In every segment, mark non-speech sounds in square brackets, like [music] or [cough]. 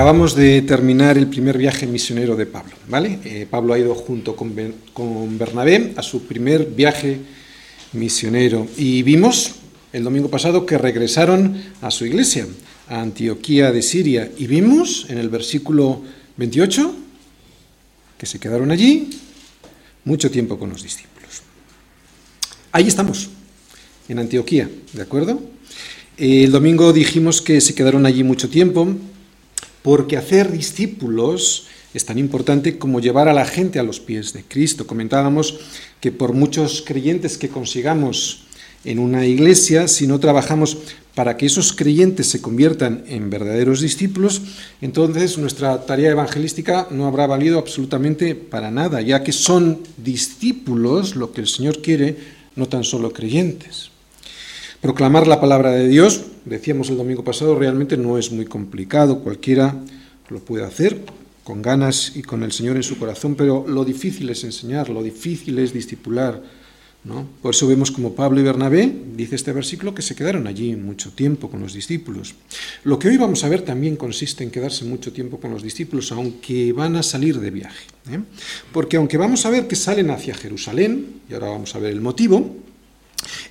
Acabamos de terminar el primer viaje misionero de Pablo, ¿vale? Eh, Pablo ha ido junto con, con Bernabé a su primer viaje misionero y vimos el domingo pasado que regresaron a su iglesia, a Antioquía de Siria, y vimos en el versículo 28 que se quedaron allí mucho tiempo con los discípulos. Ahí estamos, en Antioquía, ¿de acuerdo? El domingo dijimos que se quedaron allí mucho tiempo porque hacer discípulos es tan importante como llevar a la gente a los pies de Cristo. Comentábamos que por muchos creyentes que consigamos en una iglesia, si no trabajamos para que esos creyentes se conviertan en verdaderos discípulos, entonces nuestra tarea evangelística no habrá valido absolutamente para nada, ya que son discípulos lo que el Señor quiere, no tan solo creyentes. Proclamar la palabra de Dios, decíamos el domingo pasado, realmente no es muy complicado, cualquiera lo puede hacer con ganas y con el Señor en su corazón, pero lo difícil es enseñar, lo difícil es discipular. ¿no? Por eso vemos como Pablo y Bernabé, dice este versículo, que se quedaron allí mucho tiempo con los discípulos. Lo que hoy vamos a ver también consiste en quedarse mucho tiempo con los discípulos, aunque van a salir de viaje. ¿eh? Porque aunque vamos a ver que salen hacia Jerusalén, y ahora vamos a ver el motivo,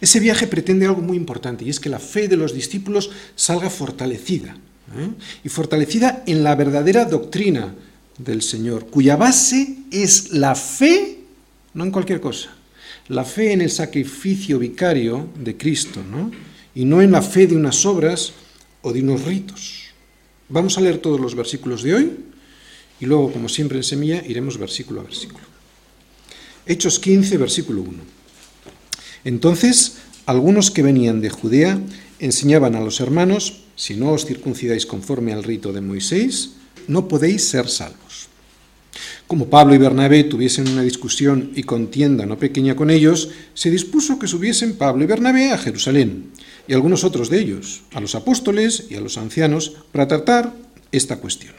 ese viaje pretende algo muy importante y es que la fe de los discípulos salga fortalecida. ¿eh? Y fortalecida en la verdadera doctrina del Señor, cuya base es la fe, no en cualquier cosa, la fe en el sacrificio vicario de Cristo, ¿no? y no en la fe de unas obras o de unos ritos. Vamos a leer todos los versículos de hoy y luego, como siempre en semilla, iremos versículo a versículo. Hechos 15, versículo 1. Entonces, algunos que venían de Judea enseñaban a los hermanos, si no os circuncidáis conforme al rito de Moisés, no podéis ser salvos. Como Pablo y Bernabé tuviesen una discusión y contienda no pequeña con ellos, se dispuso que subiesen Pablo y Bernabé a Jerusalén, y algunos otros de ellos, a los apóstoles y a los ancianos, para tratar esta cuestión.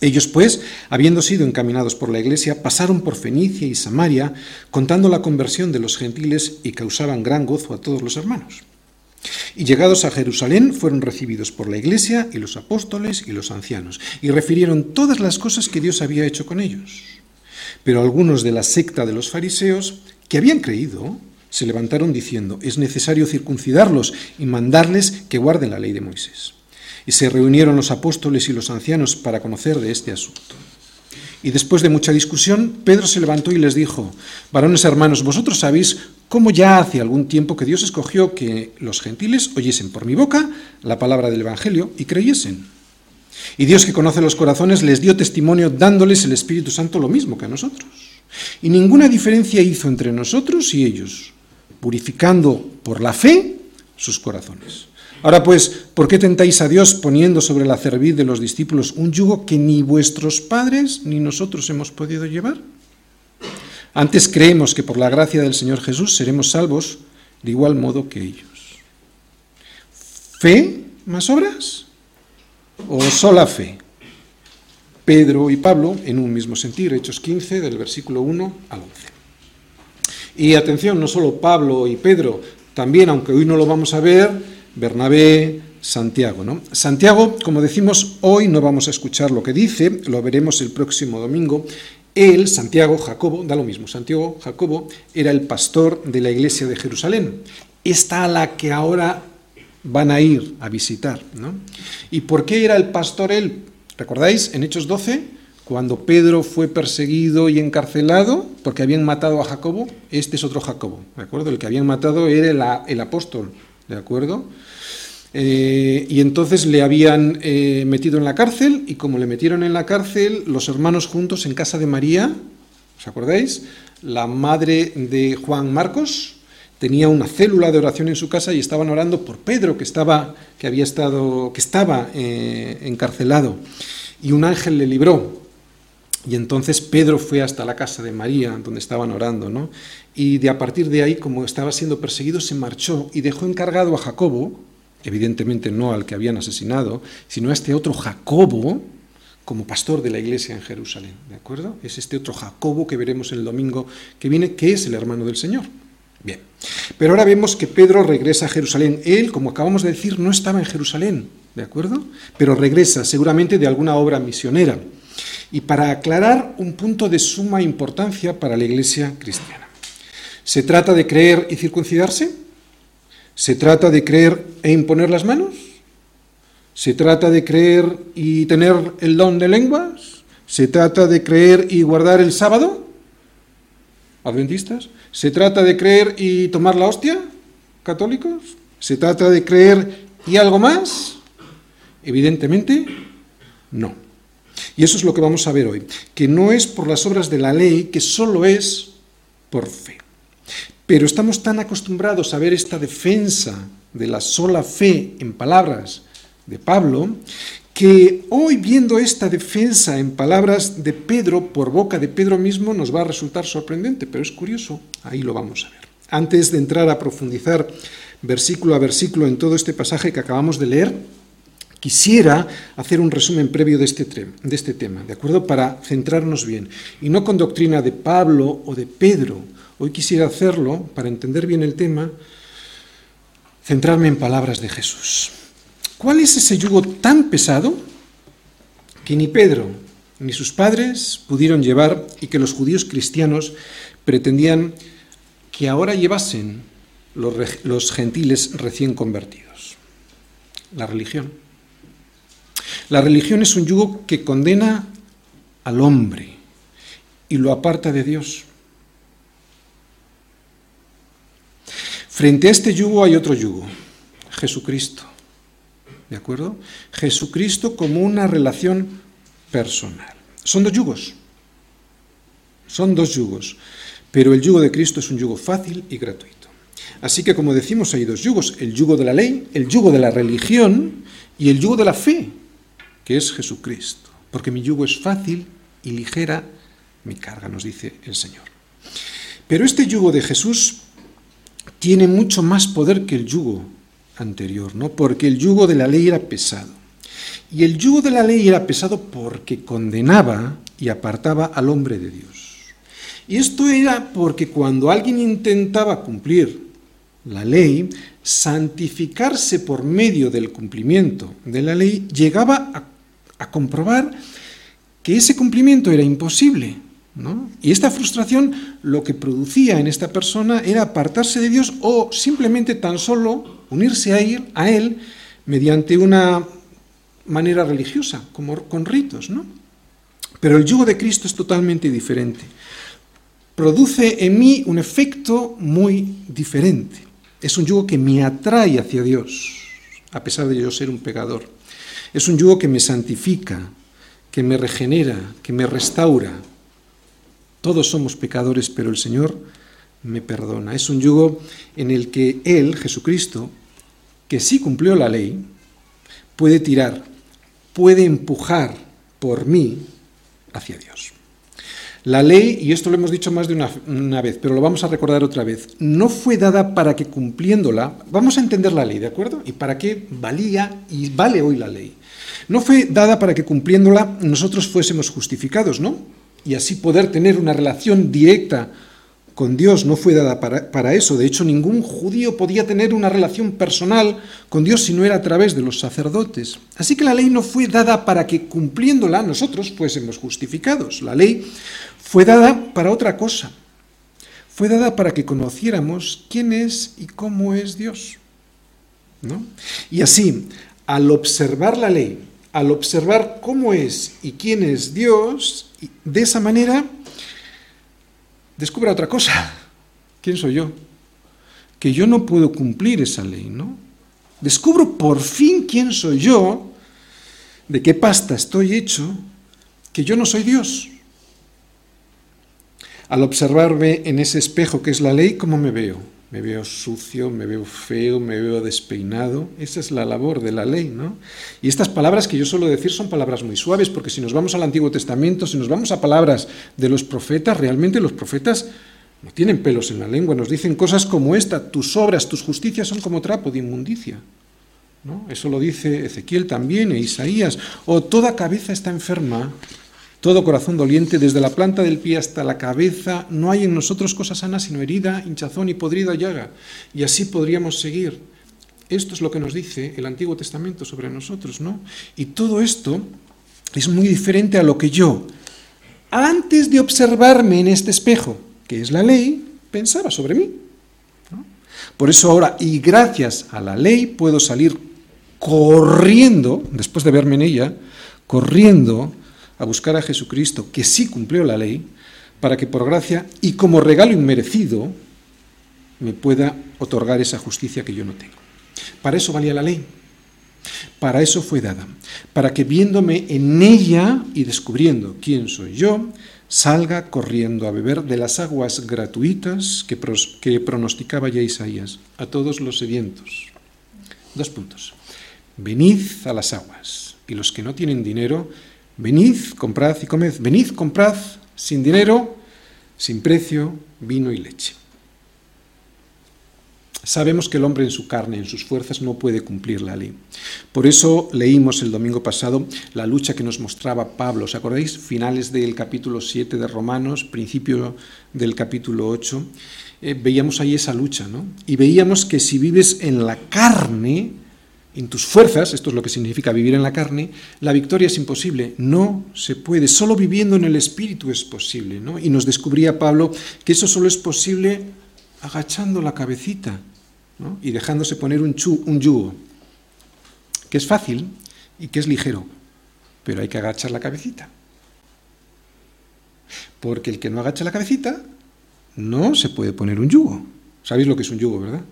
Ellos, pues, habiendo sido encaminados por la iglesia, pasaron por Fenicia y Samaria, contando la conversión de los gentiles y causaban gran gozo a todos los hermanos. Y llegados a Jerusalén, fueron recibidos por la iglesia y los apóstoles y los ancianos, y refirieron todas las cosas que Dios había hecho con ellos. Pero algunos de la secta de los fariseos, que habían creído, se levantaron diciendo, es necesario circuncidarlos y mandarles que guarden la ley de Moisés. Y se reunieron los apóstoles y los ancianos para conocer de este asunto. Y después de mucha discusión, Pedro se levantó y les dijo, varones hermanos, vosotros sabéis cómo ya hace algún tiempo que Dios escogió que los gentiles oyesen por mi boca la palabra del Evangelio y creyesen. Y Dios que conoce los corazones les dio testimonio dándoles el Espíritu Santo lo mismo que a nosotros. Y ninguna diferencia hizo entre nosotros y ellos, purificando por la fe sus corazones. Ahora pues, ¿por qué tentáis a Dios poniendo sobre la cerviz de los discípulos un yugo que ni vuestros padres ni nosotros hemos podido llevar? Antes creemos que por la gracia del Señor Jesús seremos salvos de igual modo que ellos. ¿Fe más obras? ¿O sola fe? Pedro y Pablo en un mismo sentido, Hechos 15, del versículo 1 al 11. Y atención, no solo Pablo y Pedro, también, aunque hoy no lo vamos a ver, Bernabé, Santiago. ¿no? Santiago, como decimos, hoy no vamos a escuchar lo que dice, lo veremos el próximo domingo. Él, Santiago, Jacobo, da lo mismo, Santiago, Jacobo, era el pastor de la iglesia de Jerusalén, esta a la que ahora van a ir a visitar. ¿no? ¿Y por qué era el pastor él? ¿Recordáis en Hechos 12? Cuando Pedro fue perseguido y encarcelado porque habían matado a Jacobo, este es otro Jacobo, ¿de acuerdo? El que habían matado era el apóstol, ¿de acuerdo? Eh, y entonces le habían eh, metido en la cárcel y como le metieron en la cárcel, los hermanos juntos en casa de María, ¿os acordáis? La madre de Juan Marcos tenía una célula de oración en su casa y estaban orando por Pedro que estaba, que había estado, que estaba eh, encarcelado y un ángel le libró. Y entonces Pedro fue hasta la casa de María, donde estaban orando, ¿no? Y de a partir de ahí, como estaba siendo perseguido, se marchó y dejó encargado a Jacobo, evidentemente no al que habían asesinado, sino a este otro Jacobo como pastor de la iglesia en Jerusalén, ¿de acuerdo? Es este otro Jacobo que veremos el domingo que viene, que es el hermano del Señor. Bien, pero ahora vemos que Pedro regresa a Jerusalén. Él, como acabamos de decir, no estaba en Jerusalén, ¿de acuerdo? Pero regresa seguramente de alguna obra misionera. Y para aclarar un punto de suma importancia para la iglesia cristiana. ¿Se trata de creer y circuncidarse? ¿Se trata de creer e imponer las manos? ¿Se trata de creer y tener el don de lenguas? ¿Se trata de creer y guardar el sábado? ¿Adventistas? ¿Se trata de creer y tomar la hostia? ¿Católicos? ¿Se trata de creer y algo más? Evidentemente, no. Y eso es lo que vamos a ver hoy, que no es por las obras de la ley, que solo es por fe. Pero estamos tan acostumbrados a ver esta defensa de la sola fe en palabras de Pablo, que hoy viendo esta defensa en palabras de Pedro, por boca de Pedro mismo, nos va a resultar sorprendente, pero es curioso, ahí lo vamos a ver. Antes de entrar a profundizar versículo a versículo en todo este pasaje que acabamos de leer, quisiera hacer un resumen previo de este, de este tema, ¿de acuerdo? Para centrarnos bien, y no con doctrina de Pablo o de Pedro. Hoy quisiera hacerlo, para entender bien el tema, centrarme en palabras de Jesús. ¿Cuál es ese yugo tan pesado que ni Pedro ni sus padres pudieron llevar y que los judíos cristianos pretendían que ahora llevasen los, gentiles recién convertidos? La religión. La religión es un yugo que condena al hombre y lo aparta de Dios. Frente a este yugo hay otro yugo, Jesucristo. ¿De acuerdo? Jesucristo como una relación personal. Son dos yugos. Son dos yugos. Pero el yugo de Cristo es un yugo fácil y gratuito. Así que, como decimos, hay dos yugos. El yugo de la ley, el yugo de la religión y el yugo de la fe, que es Jesucristo. Porque mi yugo es fácil y ligera mi carga, nos dice el Señor. Pero este yugo de Jesús tiene mucho más poder que el yugo anterior, ¿no? Porque el yugo de la ley era pesado. Y el yugo de la ley era pesado porque condenaba y apartaba al hombre de Dios. Y esto era porque cuando alguien intentaba cumplir la ley, santificarse por medio del cumplimiento de la ley, llegaba a, a comprobar que ese cumplimiento era imposible. ¿no? Y esta frustración lo que producía en esta persona era apartarse de Dios o simplemente tan solo unirse a él, a él mediante una manera religiosa, como con ritos, ¿no? Pero el yugo de Cristo es totalmente diferente. Produce en mí un efecto muy diferente. Es un yugo que me atrae hacia Dios, a pesar de yo ser un pecador. Es un yugo que me santifica, que me regenera, que me restaura. Todos somos pecadores, pero el Señor me perdona. Es un yugo en el que Él, Jesucristo, que sí cumplió la ley, puede tirar, puede empujar por mí hacia Dios. La ley, y esto lo hemos dicho más de una, vez, pero lo vamos a recordar otra vez, no fue dada para que cumpliéndola, vamos a entender la ley, ¿de acuerdo? Y para qué valía y vale hoy la ley. No fue dada para que cumpliéndola nosotros fuésemos justificados, ¿no? Y así poder tener una relación directa con Dios no fue dada para, eso. De hecho, ningún judío podía tener una relación personal con Dios si no era a través de los sacerdotes. Así que la ley no fue dada para que cumpliéndola nosotros fuésemos justificados. La ley fue dada para otra cosa. Fue dada para que conociéramos quién es y cómo es Dios. ¿no? Y así, al observar la ley, al observar cómo es y quién es Dios, de esa manera descubra otra cosa. [laughs] ¿Quién soy yo? Que yo no puedo cumplir esa ley, ¿no? Descubro por fin quién soy yo, de qué pasta estoy hecho, que yo no soy Dios. Al observarme en ese espejo que es la ley, ¿cómo me veo? Me veo sucio, me veo feo, me veo despeinado. Esa es la labor de la ley, ¿no? Y estas palabras que yo suelo decir son palabras muy suaves, porque si nos vamos al Antiguo Testamento, si nos vamos a palabras de los profetas, realmente los profetas no tienen pelos en la lengua, nos dicen cosas como esta, tus obras, tus justicias son como trapo de inmundicia. ¿no? Eso lo dice Ezequiel también e Isaías. O toda cabeza está enferma todo corazón doliente, desde la planta del pie hasta la cabeza, no hay en nosotros cosa sana sino herida, hinchazón y podrida llaga. Y así podríamos seguir. Esto es lo que nos dice el Antiguo Testamento sobre nosotros, ¿no? Y todo esto es muy diferente a lo que yo, antes de observarme en este espejo, que es la ley, pensaba sobre mí. Por eso ahora, y gracias a la ley, puedo salir corriendo, después de verme en ella, corriendo a buscar a Jesucristo, que sí cumplió la ley, para que por gracia y como regalo inmerecido me pueda otorgar esa justicia que yo no tengo. Para eso valía la ley. Para eso fue dada. Para que viéndome en ella y descubriendo quién soy yo, salga corriendo a beber de las aguas gratuitas que, que pronosticaba ya Isaías a todos los sedientos. Dos puntos. Venid a las aguas, y los que no tienen dinero, venid, comprad y comed. Venid, comprad sin dinero, sin precio, vino y leche. Sabemos que el hombre en su carne, en sus fuerzas, no puede cumplir la ley. Por eso leímos el domingo pasado la lucha que nos mostraba Pablo. ¿Os acordáis? Finales del capítulo 7 de Romanos, principio del capítulo 8. Eh, veíamos ahí esa lucha, ¿no? Y veíamos que si vives en la carne, en tus fuerzas, esto es lo que significa vivir en la carne, la victoria es imposible, no se puede, solo viviendo en el Espíritu es posible. Y nos descubría Pablo que eso solo es posible agachando la cabecita y dejándose poner un, un yugo, que es fácil y que es ligero, pero hay que agachar la cabecita. Porque el que no agacha la cabecita no se puede poner un yugo. ¿Sabéis lo que es un yugo, verdad?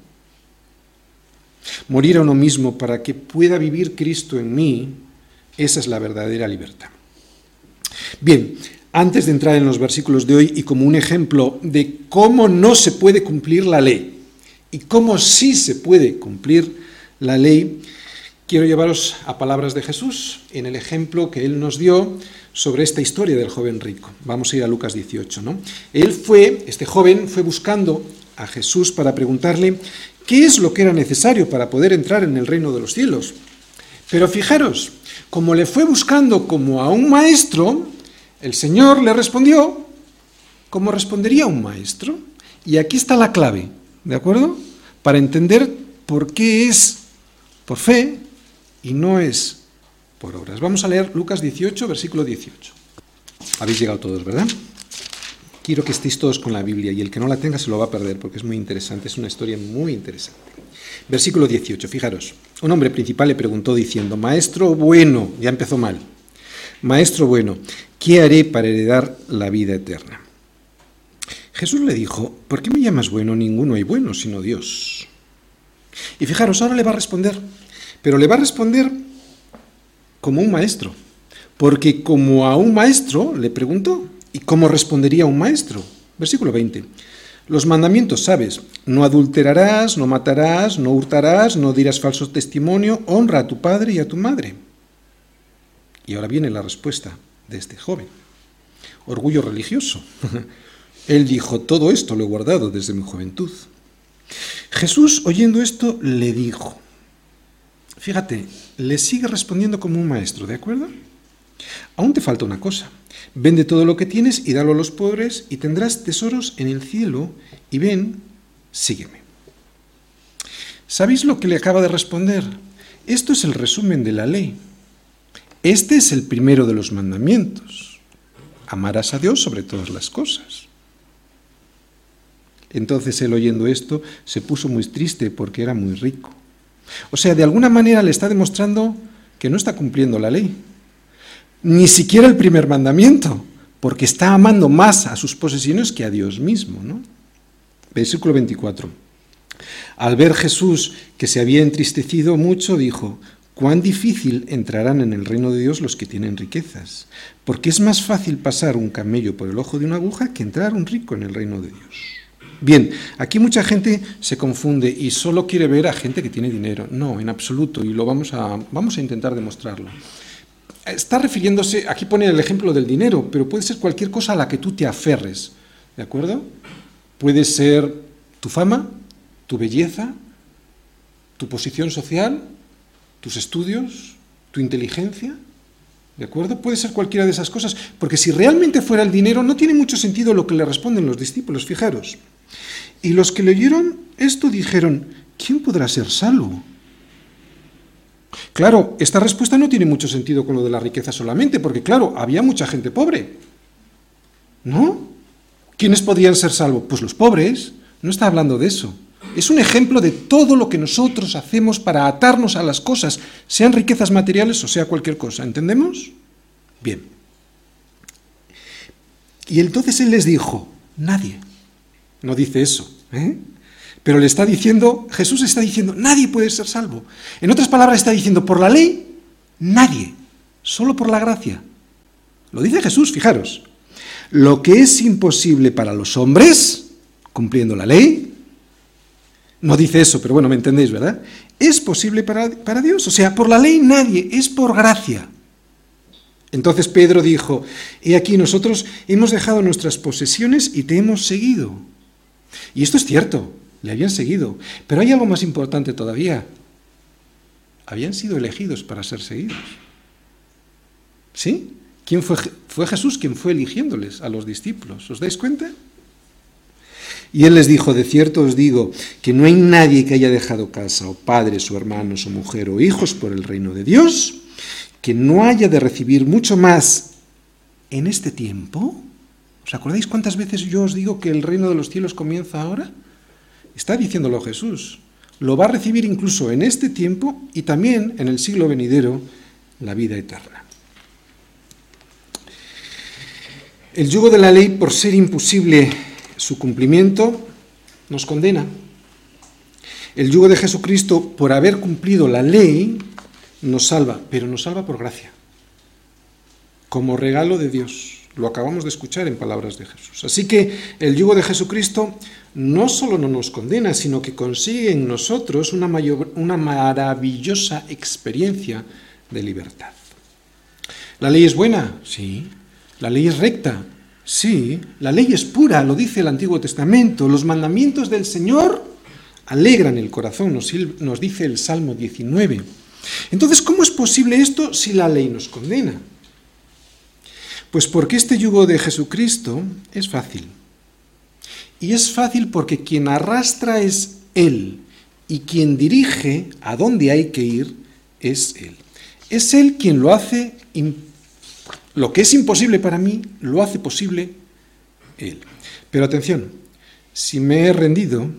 Morir a uno mismo para que pueda vivir Cristo en mí, esa es la verdadera libertad. Bien, antes de entrar en los versículos de hoy y como un ejemplo de cómo no se puede cumplir la ley y cómo sí se puede cumplir la ley, quiero llevaros a palabras de Jesús en el ejemplo que él nos dio sobre esta historia del joven rico. Vamos a ir a Lucas 18, ¿no? Él fue, este joven fue buscando a Jesús para preguntarle qué es lo que era necesario para poder entrar en el reino de los cielos. Pero fijaros, como le fue buscando como a un maestro, el Señor le respondió como respondería un maestro. Y aquí está la clave, ¿de acuerdo? Para entender por qué es por fe y no es por obras. Vamos a leer Lucas 18, versículo 18. Habéis llegado todos, ¿verdad? Quiero que estéis todos con la Biblia y el que no la tenga se lo va a perder porque es muy interesante, es una historia muy interesante. Versículo 18, fijaros, un hombre principal le preguntó diciendo, Maestro bueno, ya empezó mal, Maestro bueno, ¿qué haré para heredar la vida eterna? Jesús le dijo, ¿por qué me llamas bueno? Ninguno hay bueno sino Dios. Y fijaros, ahora le va a responder, pero le va a responder como un maestro, porque como a un maestro le preguntó, ¿Y cómo respondería un maestro? Versículo 20. Los mandamientos, sabes, no adulterarás, no matarás, no hurtarás, no dirás falso testimonio, honra a tu padre y a tu madre. Y ahora viene la respuesta de este joven. Orgullo religioso. [laughs] Él dijo, todo esto lo he guardado desde mi juventud. Jesús, oyendo esto, le dijo, fíjate, le sigue respondiendo como un maestro, ¿de acuerdo? Aún te falta una cosa. Vende todo lo que tienes y dalo a los pobres y tendrás tesoros en el cielo y ven, sígueme. ¿Sabéis lo que le acaba de responder? Esto es el resumen de la ley. Este es el primero de los mandamientos. Amarás a Dios sobre todas las cosas. Entonces él oyendo esto se puso muy triste porque era muy rico. O sea, de alguna manera le está demostrando que no está cumpliendo la ley ni siquiera el primer mandamiento, porque está amando más a sus posesiones que a Dios mismo. ¿no? Versículo 24. Al ver Jesús que se había entristecido mucho, dijo, cuán difícil entrarán en el reino de Dios los que tienen riquezas, porque es más fácil pasar un camello por el ojo de una aguja que entrar un rico en el reino de Dios. Bien, aquí mucha gente se confunde y solo quiere ver a gente que tiene dinero. No, en absoluto, y lo vamos a, vamos a intentar demostrarlo está refiriéndose, aquí pone el ejemplo del dinero, pero puede ser cualquier cosa a la que tú te aferres, ¿de acuerdo? Puede ser tu fama, tu belleza, tu posición social, tus estudios, tu inteligencia, ¿de acuerdo? Puede ser cualquiera de esas cosas, porque si realmente fuera el dinero, no tiene mucho sentido lo que le responden los discípulos, fijaros. Y los que leyeron esto dijeron, ¿quién podrá ser salvo? Claro, esta respuesta no tiene mucho sentido con lo de la riqueza solamente, porque claro, había mucha gente pobre. ¿No? ¿Quiénes podían ser salvos? Pues los pobres. No está hablando de eso. Es un ejemplo de todo lo que nosotros hacemos para atarnos a las cosas, sean riquezas materiales o sea cualquier cosa. ¿Entendemos? Bien. Y entonces él les dijo, nadie. No dice eso. ¿eh? Pero le está diciendo, Jesús está diciendo, nadie puede ser salvo. En otras palabras, está diciendo, por la ley, nadie, solo por la gracia. Lo dice Jesús, fijaros. Lo que es imposible para los hombres, cumpliendo la ley, no dice eso, pero bueno, me entendéis, ¿verdad? Es posible para, para Dios. O sea, por la ley nadie, es por gracia. Entonces Pedro dijo, he aquí nosotros hemos dejado nuestras posesiones y te hemos seguido. Y esto es cierto, le habían seguido. Pero hay algo más importante todavía. Habían sido elegidos para ser seguidos. ¿Sí? ¿Quién fue? Fue Jesús quien fue eligiéndoles a los discípulos. ¿Os dais cuenta? Y él les dijo, de cierto os digo, que no hay nadie que haya dejado casa, o padres, o hermanos, o mujer, o hijos por el reino de Dios, que no haya de recibir mucho más en este tiempo. ¿Os acordáis cuántas veces yo os digo que el reino de los cielos comienza ahora? Está diciéndolo Jesús. Lo va a recibir incluso en este tiempo y también en el siglo venidero la vida eterna. El yugo de la ley, por ser imposible su cumplimiento, nos condena. El yugo de Jesucristo, por haber cumplido la ley, nos salva, pero nos salva por gracia, como regalo de Dios. Lo acabamos de escuchar en palabras de Jesús. Así que el yugo de Jesucristo no solo no nos condena, sino que consigue en nosotros una, mayor, una maravillosa experiencia de libertad. ¿La ley es buena? Sí. ¿La ley es recta? Sí. La ley es pura, lo dice el Antiguo Testamento. Los mandamientos del Señor alegran el corazón, nos, nos dice el Salmo 19. Entonces, ¿cómo es posible esto si la ley nos condena? Pues porque este yugo de Jesucristo es fácil. Y es fácil porque quien arrastra es Él y quien dirige a dónde hay que ir es Él. Es Él quien lo hace, lo que es imposible para mí, lo hace posible Él. Pero atención, si me he rendido,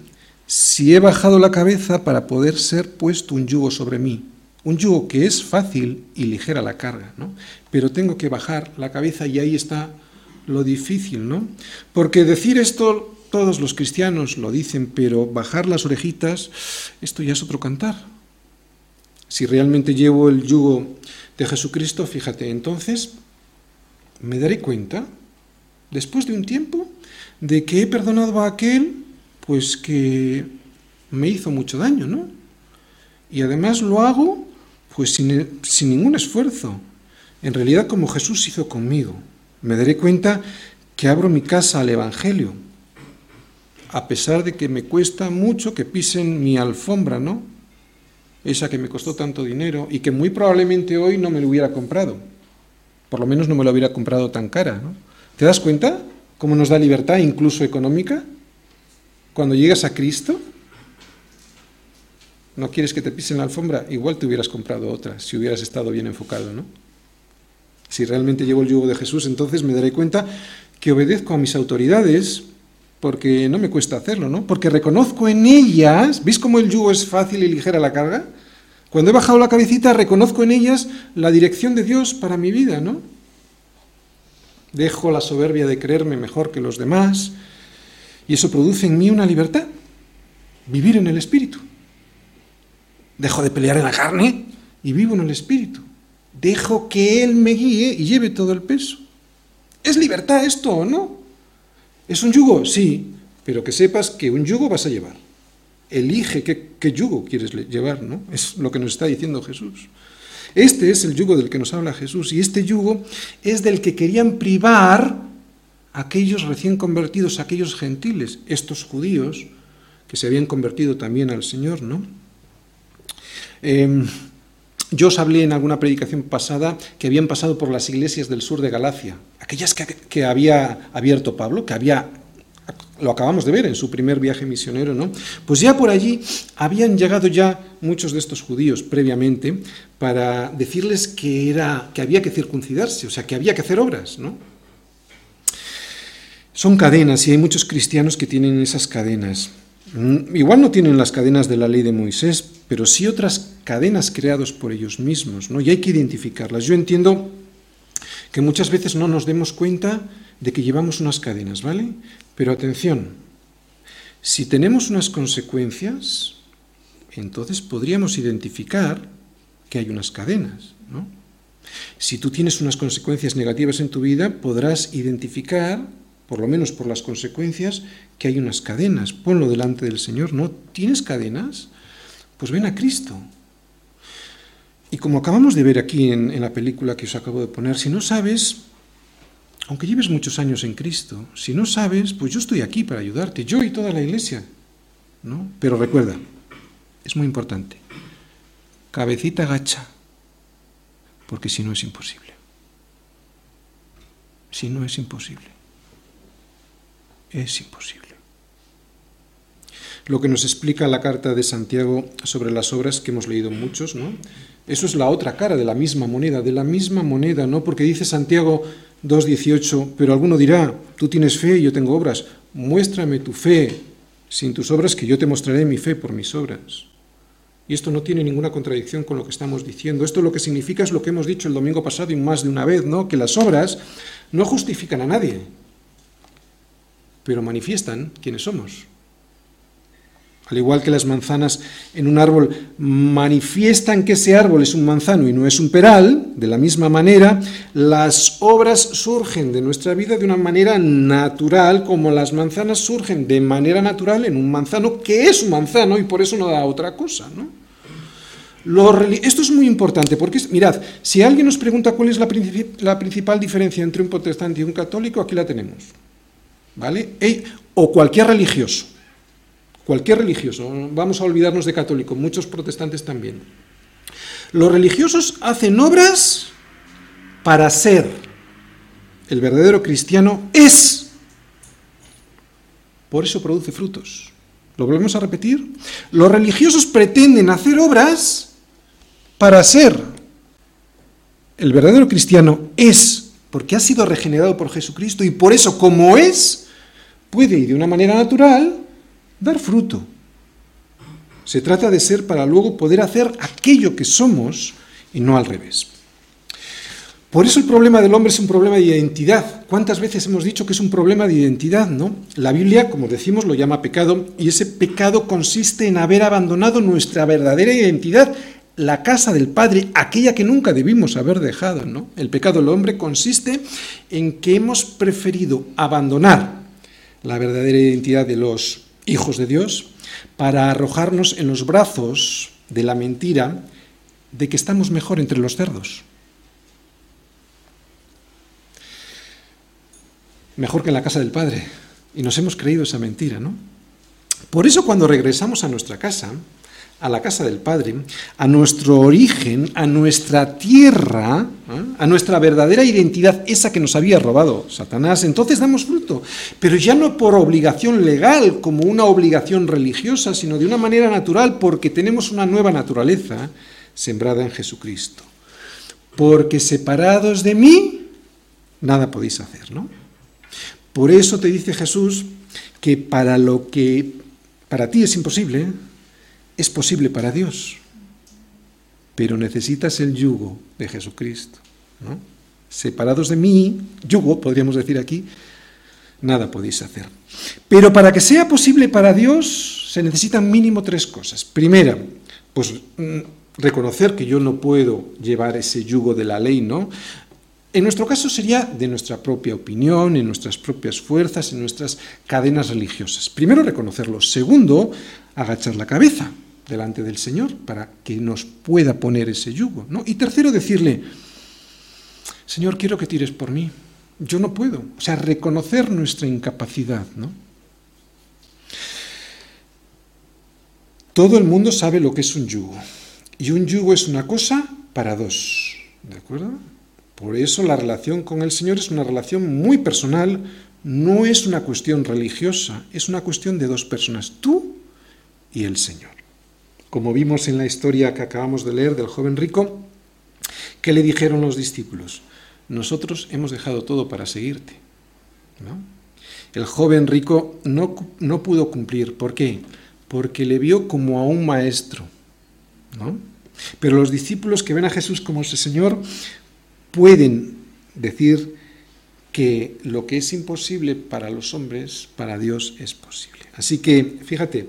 si he bajado la cabeza para poder ser puesto un yugo sobre mí, un yugo que es fácil y ligera la carga, ¿no? Pero tengo que bajar la cabeza y ahí está lo difícil, ¿no? Porque decir esto todos los cristianos lo dicen, pero bajar las orejitas, esto ya es otro cantar. Si realmente llevo el yugo de Jesucristo, fíjate, entonces me daré cuenta, después de un tiempo, de que he perdonado a aquel, pues que me hizo mucho daño, ¿no? Y además lo hago, pues sin, sin ningún esfuerzo. En realidad como Jesús hizo conmigo. Me daré cuenta que abro mi casa al Evangelio, a pesar de que me cuesta mucho que pisen mi alfombra, ¿no? Esa que me costó tanto dinero y que muy probablemente hoy no me lo hubiera comprado. Por lo menos no me lo hubiera comprado tan cara, ¿no? ¿Te das cuenta cómo nos da libertad, incluso económica? Cuando llegas a Cristo, no quieres que te pisen la alfombra, igual te hubieras comprado otra, si hubieras estado bien enfocado, ¿no? Si realmente llevo el yugo de Jesús, entonces me daré cuenta que obedezco a mis autoridades porque no me cuesta hacerlo, ¿no? Porque reconozco en ellas, ¿veis cómo el yugo es fácil y ligera la carga? Cuando he bajado la cabecita, reconozco en ellas la dirección de Dios para mi vida, ¿no? Dejo la soberbia de creerme mejor que los demás y eso produce en mí una libertad, vivir en el Espíritu. Dejo de pelear en la carne y vivo en el Espíritu. Dejo que Él me guíe y lleve todo el peso. ¿Es libertad esto o no? ¿Es un yugo? Sí, pero que sepas que un yugo vas a llevar. Elige qué, yugo quieres llevar, ¿no? Es lo que nos está diciendo Jesús. Este es el yugo del que nos habla Jesús y este yugo es del que querían privar aquellos recién convertidos, aquellos gentiles, estos judíos que se habían convertido también al Señor, ¿no? Em, yo os hablé en alguna predicación pasada que habían pasado por las iglesias del sur de Galacia, aquellas que, había abierto Pablo, que había lo acabamos de ver en su primer viaje misionero, ¿no? Pues ya por allí habían llegado ya muchos de estos judíos previamente para decirles que, era, que había que circuncidarse, o sea, que había que hacer obras, ¿no? Son cadenas y hay muchos cristianos que tienen esas cadenas. Mm, igual no tienen las cadenas de la ley de Moisés, pero sí otras cadenas creadas por ellos mismos, ¿no? Y hay que identificarlas. Yo entiendo que muchas veces no nos demos cuenta de que llevamos unas cadenas, ¿vale? Pero atención, si tenemos unas consecuencias, entonces podríamos identificar que hay unas cadenas, ¿no? Si tú tienes unas consecuencias negativas en tu vida, podrás identificar, por lo menos por las consecuencias, que hay unas cadenas. Ponlo delante del Señor, ¿no? ¿Tienes cadenas? Pues ven a Cristo. Y como acabamos de ver aquí en, la película que os acabo de poner, si no sabes, aunque lleves muchos años en Cristo, si no sabes, pues yo estoy aquí para ayudarte, yo y toda la iglesia. ¿no? Pero recuerda, es muy importante, cabecita gacha, porque si no es imposible. Si no es imposible. Es imposible. Lo que nos explica la carta de Santiago sobre las obras que hemos leído muchos, ¿no? Eso es la otra cara de la misma moneda, de la misma moneda, ¿no? Porque dice Santiago, 2.18, pero alguno dirá, tú tienes fe y yo tengo obras, muéstrame tu fe sin tus obras, que yo te mostraré mi fe por mis obras. Y esto no tiene ninguna contradicción con lo que estamos diciendo. Esto lo que significa es lo que hemos dicho el domingo pasado y más de una vez, ¿no? Que las obras no justifican a nadie, pero manifiestan quiénes somos. Al igual que las manzanas en un árbol manifiestan que ese árbol es un manzano y no es un peral, de la misma manera, las obras surgen de nuestra vida de una manera natural, como las manzanas surgen de manera natural en un manzano que es un manzano y por eso no da otra cosa. ¿no? Esto es muy importante porque, mirad, si alguien nos pregunta cuál es la, la principal diferencia entre un protestante y un católico, aquí la tenemos. ¿Vale? O cualquier religioso cualquier religioso, vamos a olvidarnos de católico, muchos protestantes también. Los religiosos hacen obras para ser. El verdadero cristiano es. Por eso produce frutos. ¿Lo volvemos a repetir? Los religiosos pretenden hacer obras para ser. El verdadero cristiano es, porque ha sido regenerado por Jesucristo y por eso como es, puede ir de una manera natural dar fruto. Se trata de ser para luego poder hacer aquello que somos y no al revés. Por eso el problema del hombre es un problema de identidad. ¿Cuántas veces hemos dicho que es un problema de identidad, no? La Biblia, como decimos, lo llama pecado y ese pecado consiste en haber abandonado nuestra verdadera identidad, la casa del Padre, aquella que nunca debimos haber dejado, ¿no? El pecado del hombre consiste en que hemos preferido abandonar la verdadera identidad de los hijos de Dios, para arrojarnos en los brazos de la mentira de que estamos mejor entre los cerdos. Mejor que en la casa del Padre. Y nos hemos creído esa mentira, ¿no? Por eso cuando regresamos a nuestra casa, a la casa del Padre, a nuestro origen, a nuestra tierra, ¿eh? a nuestra verdadera identidad, esa que nos había robado Satanás, entonces damos fruto, pero ya no por obligación legal, como una obligación religiosa, sino de una manera natural, porque tenemos una nueva naturaleza sembrada en Jesucristo. Porque separados de mí, nada podéis hacer, ¿no? Por eso te dice Jesús que para lo que para ti es imposible, es posible para Dios, pero necesitas el yugo de Jesucristo. Separados de mí, yugo, podríamos decir aquí, nada podéis hacer. Pero para que sea posible para Dios se necesitan mínimo tres cosas. Primera, pues mm, reconocer que yo no puedo llevar ese yugo de la ley, ¿no? En nuestro caso sería de nuestra propia opinión, en nuestras propias fuerzas, en nuestras cadenas religiosas. Primero, reconocerlo. Segundo, agachar la cabeza delante del Señor para que nos pueda poner ese yugo. ¿no? Y tercero, decirle, Señor, quiero que tires por mí. Yo no puedo. O sea, reconocer nuestra incapacidad. ¿no? Todo el mundo sabe lo que es un yugo. Y un yugo es una cosa para dos. ¿De acuerdo? Por eso la relación con el Señor es una relación muy personal, no es una cuestión religiosa, es una cuestión de dos personas, tú y el Señor. Como vimos en la historia que acabamos de leer del joven rico, ¿qué le dijeron los discípulos? Nosotros hemos dejado todo para seguirte. El joven rico no, no, pudo cumplir. ¿Por qué? Porque le vio como a un maestro. Pero los discípulos que ven a Jesús como ese Señor pueden decir que lo que es imposible para los hombres, para Dios es posible. Así que, fíjate,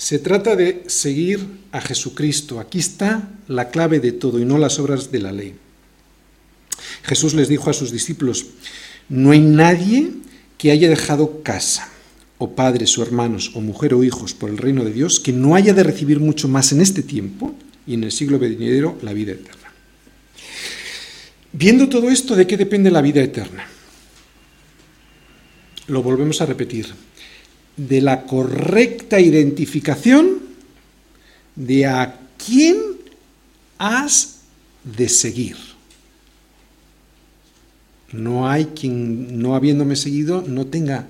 se trata de seguir a Jesucristo. Aquí está la clave de todo y no las obras de la ley. Jesús les dijo a sus discípulos, no hay nadie que haya dejado casa, o padres, o hermanos, o mujer, o hijos por el reino de Dios, que no haya de recibir mucho más en este tiempo y en el siglo venidero la vida eterna. Viendo todo esto, ¿de qué depende la vida eterna? Lo volvemos a repetir. De la correcta identificación de a quién has de seguir. No hay quien, no habiéndome seguido, no tenga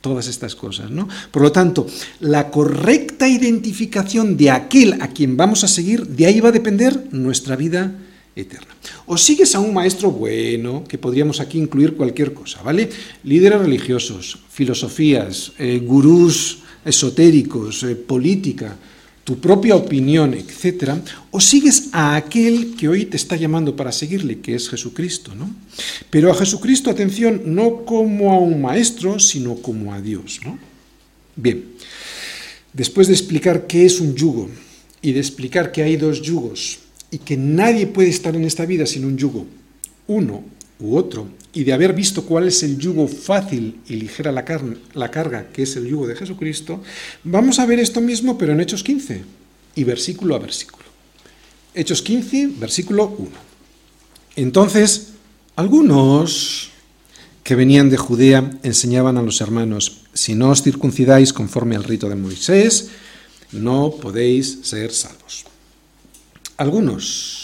todas estas cosas, ¿no? Por lo tanto, la correcta identificación de aquel a quien vamos a seguir, de ahí va a depender nuestra vida eterna. O sigues a un maestro bueno, que podríamos aquí incluir cualquier cosa, ¿vale? Líderes religiosos, filosofías, eh, gurús esotéricos, eh, política, tu propia opinión, etc., o sigues a aquel que hoy te está llamando para seguirle, que es Jesucristo, ¿no? Pero a Jesucristo, atención, no como a un maestro, sino como a Dios, ¿no? Bien, después de explicar qué es un yugo y de explicar que hay dos yugos y que nadie puede estar en esta vida sin un yugo, uno u otro, y de haber visto cuál es el yugo fácil y ligera la, la, carga, que es el yugo de Jesucristo, vamos a ver esto mismo, pero en Hechos 15 y versículo a versículo. Hechos 15, versículo 1. Entonces, algunos que venían de Judea enseñaban a los hermanos, si no os circuncidáis conforme al rito de Moisés, no podéis ser salvos. Algunos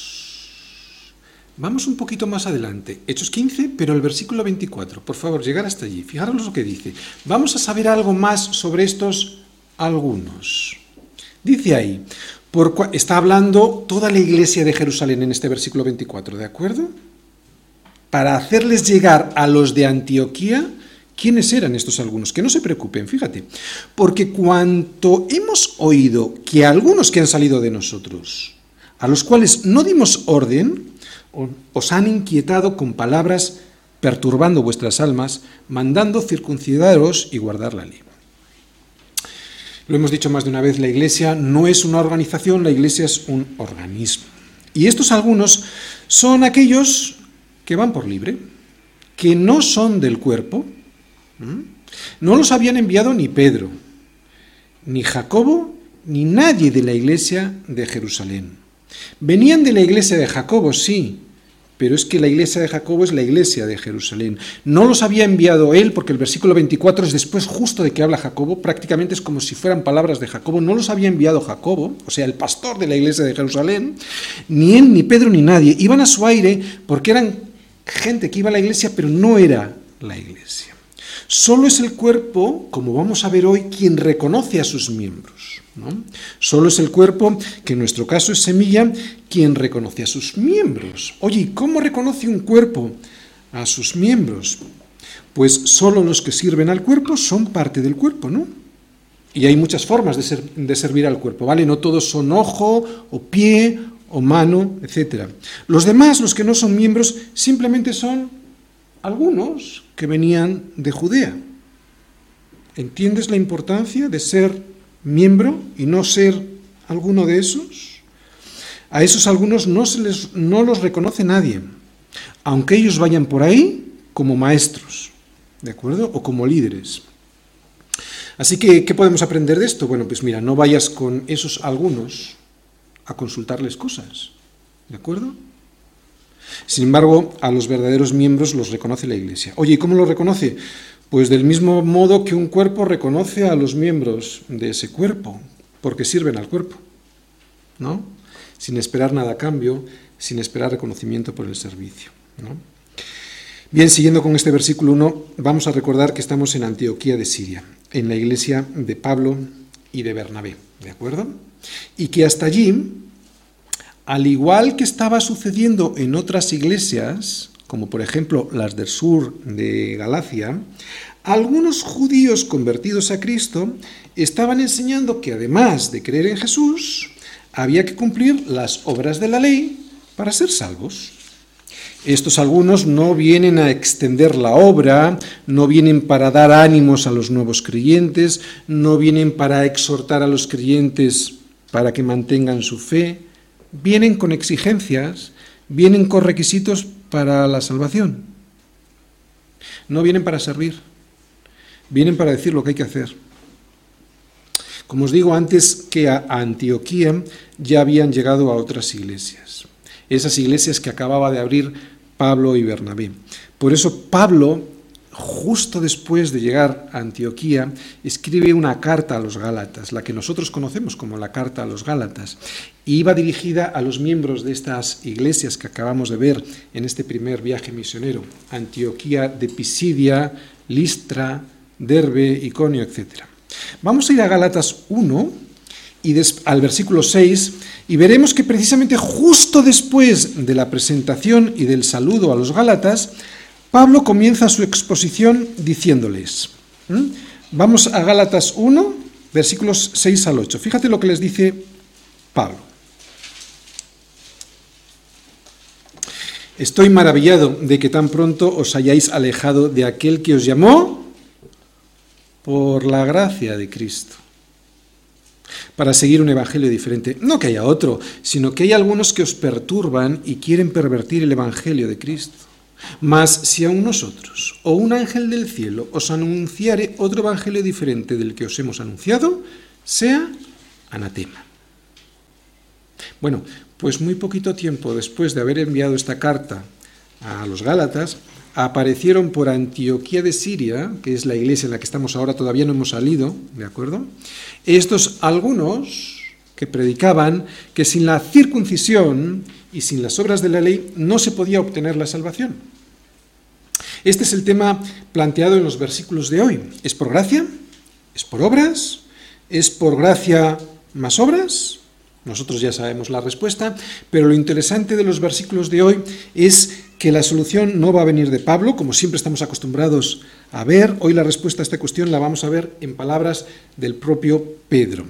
Vamos un poquito más adelante, Hechos 15, pero el versículo 24. Por favor, llegar hasta allí. Fijaros lo que dice. Vamos a saber algo más sobre estos algunos. Dice ahí, por, está hablando toda la iglesia de Jerusalén en este versículo 24, ¿de acuerdo? Para hacerles llegar a los de Antioquía, ¿quiénes eran estos algunos? Que no se preocupen, fíjate, porque cuanto hemos oído que algunos que han salido de nosotros, a los cuales no dimos orden, os han inquietado con palabras perturbando vuestras almas, mandando circuncidaros y guardar la ley. Lo hemos dicho más de una vez, la Iglesia no es una organización, la Iglesia es un organismo. Y estos algunos son aquellos que van por libre, que no son del cuerpo. No los habían enviado ni Pedro, ni Jacobo, ni nadie de la Iglesia de Jerusalén. Venían de la iglesia de Jacobo, sí, pero es que la iglesia de Jacobo es la iglesia de Jerusalén. No los había enviado él, porque el versículo 24 es después justo de que habla Jacobo, prácticamente es como si fueran palabras de Jacobo. No los había enviado Jacobo, o sea, el pastor de la iglesia de Jerusalén, ni él, ni Pedro, ni nadie. Iban a su aire porque eran gente que iba a la iglesia, pero no era la iglesia. Solo es el cuerpo, como vamos a ver hoy, quien reconoce a sus miembros. Solo es el cuerpo, que en nuestro caso es semilla, quien reconoce a sus miembros. Oye, ¿cómo reconoce un cuerpo a sus miembros? Pues solo los que sirven al cuerpo son parte del cuerpo, ¿no? Y hay muchas formas de, de servir al cuerpo, ¿vale? No todos son ojo o pie o mano, etc. Los demás, los que no son miembros, simplemente son algunos que venían de Judea. ¿Entiendes la importancia de ser miembro y no ser alguno de esos? A esos algunos no, se les, no los reconoce nadie, aunque ellos vayan por ahí como maestros, ¿de acuerdo? O como líderes. Así que, ¿qué podemos aprender de esto? Bueno, pues mira, no vayas con esos algunos a consultarles cosas, ¿de acuerdo? Sin embargo, a los verdaderos miembros los reconoce la Iglesia. Oye, ¿y cómo lo reconoce? Pues del mismo modo que un cuerpo reconoce a los miembros de ese cuerpo, porque sirven al cuerpo, ¿no? Sin esperar nada a cambio, sin esperar reconocimiento por el servicio, ¿no? Bien, siguiendo con este versículo 1, vamos a recordar que estamos en Antioquía de Siria, en la iglesia de Pablo y de Bernabé, ¿de acuerdo? Y que hasta allí, al igual que estaba sucediendo en otras iglesias, como por ejemplo las del sur de Galacia, algunos judíos convertidos a Cristo estaban enseñando que además de creer en Jesús, había que cumplir las obras de la ley para ser salvos. Estos algunos no vienen a extender la obra, no vienen para dar ánimos a los nuevos creyentes, no vienen para exhortar a los creyentes para que mantengan su fe, vienen con exigencias, vienen con requisitos para la salvación. No vienen para servir, vienen para decir lo que hay que hacer. Como os digo, antes que a Antioquía ya habían llegado a otras iglesias, esas iglesias que acababa de abrir Pablo y Bernabé. Por eso Pablo, justo después de llegar a Antioquía, escribe una carta a los Gálatas, la que nosotros conocemos como la carta a los Gálatas, y iba dirigida a los miembros de estas iglesias que acabamos de ver en este primer viaje misionero, Antioquía de Pisidia, Listra, Derbe, Iconio, etc. Vamos a ir a Gálatas 1 y al versículo 6 y veremos que precisamente justo después de la presentación y del saludo a los Gálatas, Pablo comienza su exposición diciéndoles, vamos a Gálatas 1, versículos 6 al 8. Fíjate lo que les dice Pablo. Estoy maravillado de que tan pronto os hayáis alejado de aquel que os llamó por la gracia de Cristo, para seguir un evangelio diferente. No que haya otro, sino que hay algunos que os perturban y quieren pervertir el evangelio de Cristo. Mas si aún nosotros o un ángel del cielo os anunciare otro evangelio diferente del que os hemos anunciado, sea anatema. Bueno, pues muy poquito tiempo después de haber enviado esta carta a los Gálatas, aparecieron por Antioquía de Siria, que es la iglesia en la que estamos ahora, todavía no hemos salido, ¿de acuerdo? Estos algunos que predicaban que sin la circuncisión y sin las obras de la ley no se podía obtener la salvación. Este es el tema planteado en los versículos de hoy. ¿Es por gracia? ¿Es por obras? ¿Es por gracia más obras? Nosotros ya sabemos la respuesta, pero lo interesante de los versículos de hoy es que la solución no va a venir de Pablo, como siempre estamos acostumbrados a ver. Hoy la respuesta a esta cuestión la vamos a ver en palabras del propio Pedro.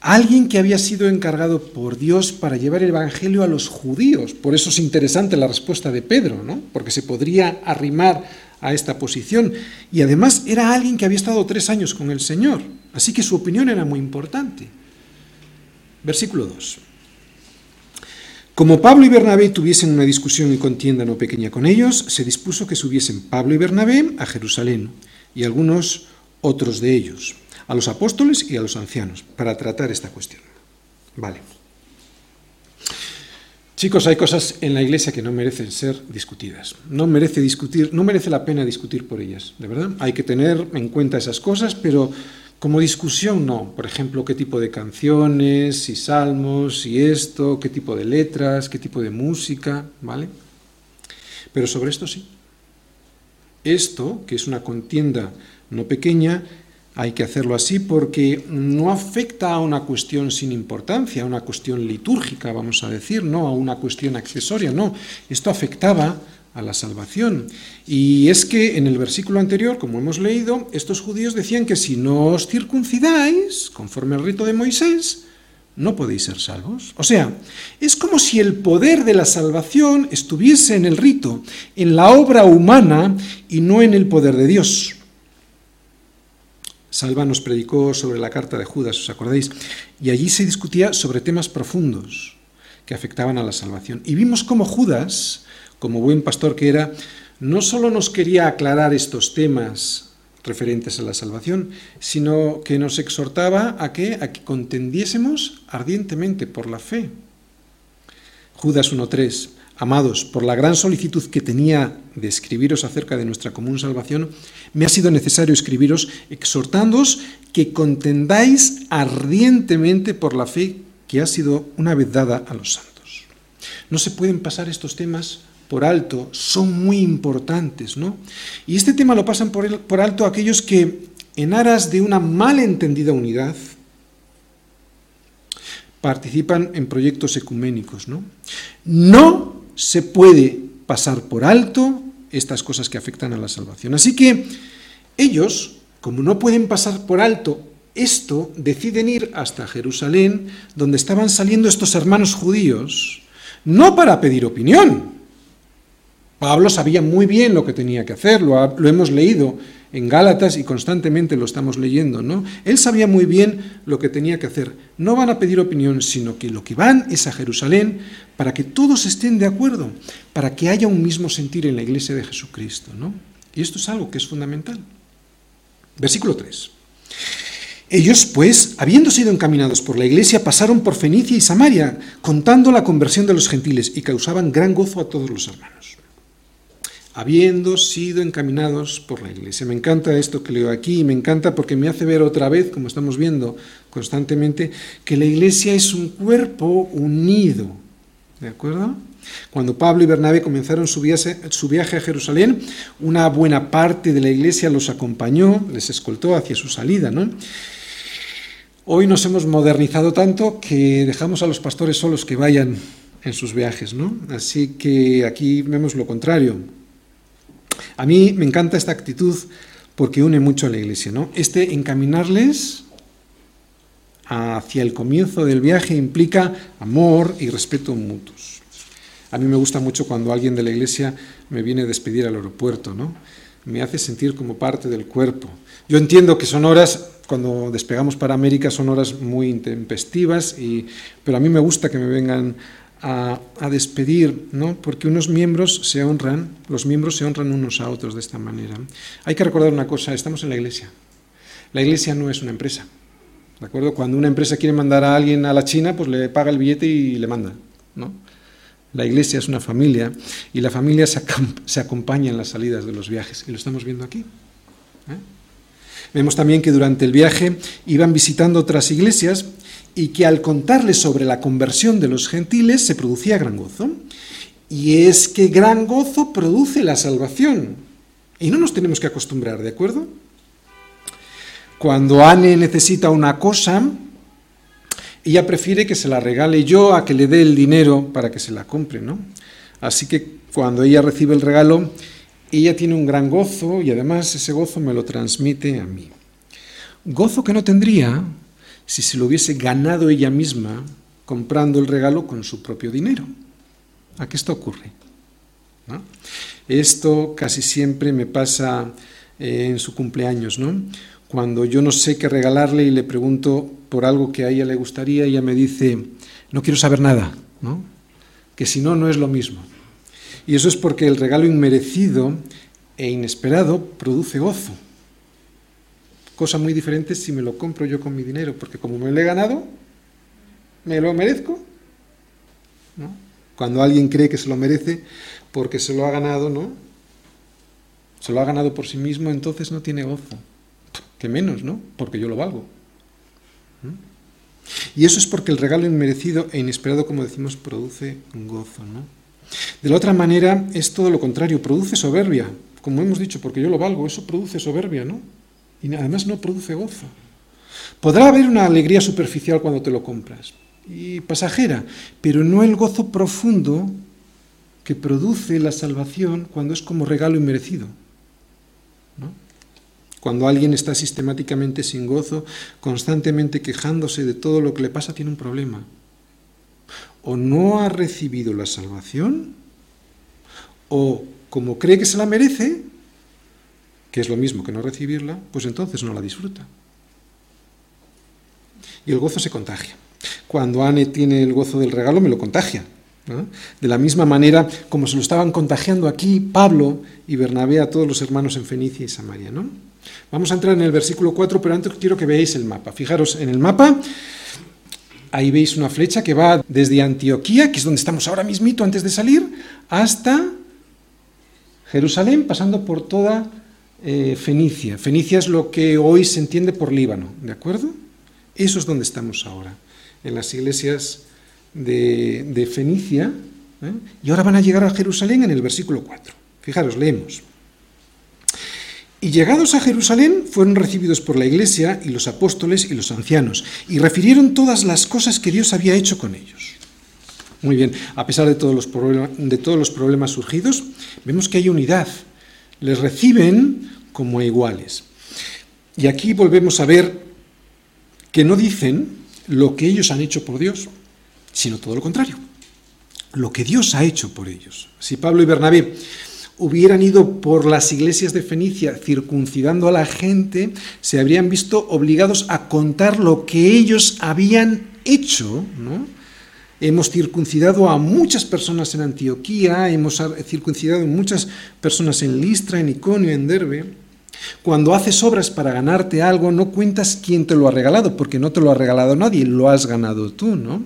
Alguien que había sido encargado por Dios para llevar el Evangelio a los judíos. Por eso es interesante la respuesta de Pedro, ¿no? porque se podría arrimar a esta posición. Y además era alguien que había estado tres años con el Señor, así que su opinión era muy importante. Versículo 2. Como Pablo y Bernabé tuviesen una discusión y contienda no pequeña con ellos, se dispuso que subiesen Pablo y Bernabé a Jerusalén y algunos otros de ellos, a los apóstoles y a los ancianos, para tratar esta cuestión. Vale. Chicos, hay cosas en la iglesia que no merecen ser discutidas. No merece discutir, no merece la pena discutir por ellas, de verdad. Hay que tener en cuenta esas cosas, pero como discusión no, por ejemplo, qué tipo de canciones, si salmos, si esto, qué tipo de letras, qué tipo de música, ¿vale? Pero sobre esto sí. Esto, que es una contienda no pequeña, hay que hacerlo así porque no afecta a una cuestión sin importancia, a una cuestión litúrgica, vamos a decir, no a una cuestión accesoria, no. Esto afectaba a la salvación. Y es que en el versículo anterior, como hemos leído, estos judíos decían que si no os circuncidáis, conforme al rito de Moisés, no podéis ser salvos. O sea, es como si el poder de la salvación estuviese en el rito, en la obra humana y no en el poder de Dios. Salva nos predicó sobre la carta de Judas, ¿os acordáis? Y allí se discutía sobre temas profundos que afectaban a la salvación. Y vimos cómo Judas como buen pastor que era, no solo nos quería aclarar estos temas referentes a la salvación, sino que nos exhortaba a que, a que contendiésemos ardientemente por la fe. Judas 1.3, amados, por la gran solicitud que tenía de escribiros acerca de nuestra común salvación, me ha sido necesario escribiros exhortándoos que contendáis ardientemente por la fe que ha sido una vez dada a los santos. No se pueden pasar estos temas por alto son muy importantes, ¿no? Y este tema lo pasan por, alto aquellos que, en aras de una malentendida unidad, participan en proyectos ecuménicos. No se puede pasar por alto estas cosas que afectan a la salvación. Así que ellos, como no pueden pasar por alto esto, deciden ir hasta Jerusalén, donde estaban saliendo estos hermanos judíos, no para pedir opinión. Pablo sabía muy bien lo que tenía que hacer, lo, hemos leído en Gálatas y constantemente lo estamos leyendo, ¿no? Él sabía muy bien lo que tenía que hacer. No van a pedir opinión, sino que lo que van es a Jerusalén para que todos estén de acuerdo, para que haya un mismo sentir en la iglesia de Jesucristo, ¿no? Y esto es algo que es fundamental. Versículo 3. Ellos, pues, habiendo sido encaminados por la iglesia, pasaron por Fenicia y Samaria, contando la conversión de los gentiles, y causaban gran gozo a todos los hermanos. Habiendo sido encaminados por la iglesia. Me encanta esto que leo aquí, y me encanta porque me hace ver otra vez, como estamos viendo constantemente, que la iglesia es un cuerpo unido. ¿De acuerdo? Cuando Pablo y Bernabé comenzaron su viaje, su viaje, a Jerusalén, una buena parte de la iglesia los acompañó, les escoltó hacia su salida, ¿no? Hoy nos hemos modernizado tanto que dejamos a los pastores solos que vayan en sus viajes, ¿no? Así que aquí vemos lo contrario. A mí me encanta esta actitud porque une mucho a la iglesia, ¿no? Este encaminarles hacia el comienzo del viaje implica amor y respeto mutuos. A mí me gusta mucho cuando alguien de la iglesia me viene a despedir al aeropuerto, ¿no? Me hace sentir como parte del cuerpo. Yo entiendo que son horas cuando despegamos para América son horas muy intempestivas, y, pero a mí me gusta que me vengan a, despedir, ¿no? porque unos miembros se honran, los miembros se honran unos a otros de esta manera. Hay que recordar una cosa, estamos en la iglesia. La iglesia no es una empresa. ¿De acuerdo? Cuando una empresa quiere mandar a alguien a la China, pues le paga el billete y le manda. ¿no? La iglesia es una familia y la familia se, acompaña en las salidas de los viajes. Y lo estamos viendo aquí. ¿eh? Vemos también que durante el viaje iban visitando otras iglesias y que al contarles sobre la conversión de los gentiles se producía gran gozo. Y es que gran gozo produce la salvación. Y no nos tenemos que acostumbrar, ¿de acuerdo? Cuando Anne necesita una cosa, ella prefiere que se la regale yo a que le dé el dinero para que se la compre, ¿no? Así que cuando ella recibe el regalo, ella tiene un gran gozo y además ese gozo me lo transmite a mí. Gozo que no tendría si se lo hubiese ganado ella misma comprando el regalo con su propio dinero. ¿A qué esto ocurre? Esto casi siempre me pasa eh, en su cumpleaños, ¿no? Cuando yo no sé qué regalarle y le pregunto por algo que a ella le gustaría, ella me dice, no quiero saber nada, ¿no? Que si no, no es lo mismo. Y eso es porque el regalo inmerecido e inesperado produce gozo. Cosa muy diferente si me lo compro yo con mi dinero, porque como me lo he ganado, me lo merezco. Cuando alguien cree que se lo merece porque se lo ha ganado, ¿no? Se lo ha ganado por sí mismo, entonces no tiene gozo. Que menos, ¿no? Porque yo lo valgo. Y eso es porque el regalo inmerecido e inesperado, como decimos, produce gozo, ¿no? De la otra manera es todo lo contrario, produce soberbia, como hemos dicho, porque yo lo valgo, eso produce soberbia, ¿no? Y además no produce gozo. Podrá haber una alegría superficial cuando te lo compras, y pasajera, pero no el gozo profundo que produce la salvación cuando es como regalo inmerecido. ¿no? Cuando alguien está sistemáticamente sin gozo, constantemente quejándose de todo lo que le pasa, tiene un problema o no ha recibido la salvación, o como cree que se la merece, que es lo mismo que no recibirla, pues entonces no la disfruta. Y el gozo se contagia. Cuando Anne tiene el gozo del regalo, me lo contagia. De la misma manera como se lo estaban contagiando aquí Pablo y Bernabé a todos los hermanos en Fenicia y Samaria. ¿no? Vamos a entrar en el versículo 4, pero antes quiero que veáis el mapa. Fijaros, en el mapa Ahí veis una flecha que va desde Antioquía, que es donde estamos ahora mismito antes de salir, hasta Jerusalén, pasando por toda eh, Fenicia. Fenicia es lo que hoy se entiende por Líbano, ¿de acuerdo? Eso es donde estamos ahora, en las iglesias de, Fenicia, ¿eh? Y ahora van a llegar a Jerusalén en el versículo 4. Fijaros, leemos. Y llegados a Jerusalén fueron recibidos por la iglesia y los apóstoles y los ancianos, y refirieron todas las cosas que Dios había hecho con ellos. Muy bien, a pesar de todos los, de todos los problemas surgidos, vemos que hay unidad. Les reciben como iguales. Y aquí volvemos a ver que no dicen lo que ellos han hecho por Dios, sino todo lo contrario, lo que Dios ha hecho por ellos. Si Pablo y Bernabé hubieran ido por las iglesias de Fenicia circuncidando a la gente, se habrían visto obligados a contar lo que ellos habían hecho, ¿no? Hemos circuncidado a muchas personas en Antioquía, hemos circuncidado a muchas personas en Listra, en Iconio, en Derbe. Cuando haces obras para ganarte algo, no cuentas quién te lo ha regalado, porque no te lo ha regalado nadie, lo has ganado tú, ¿no?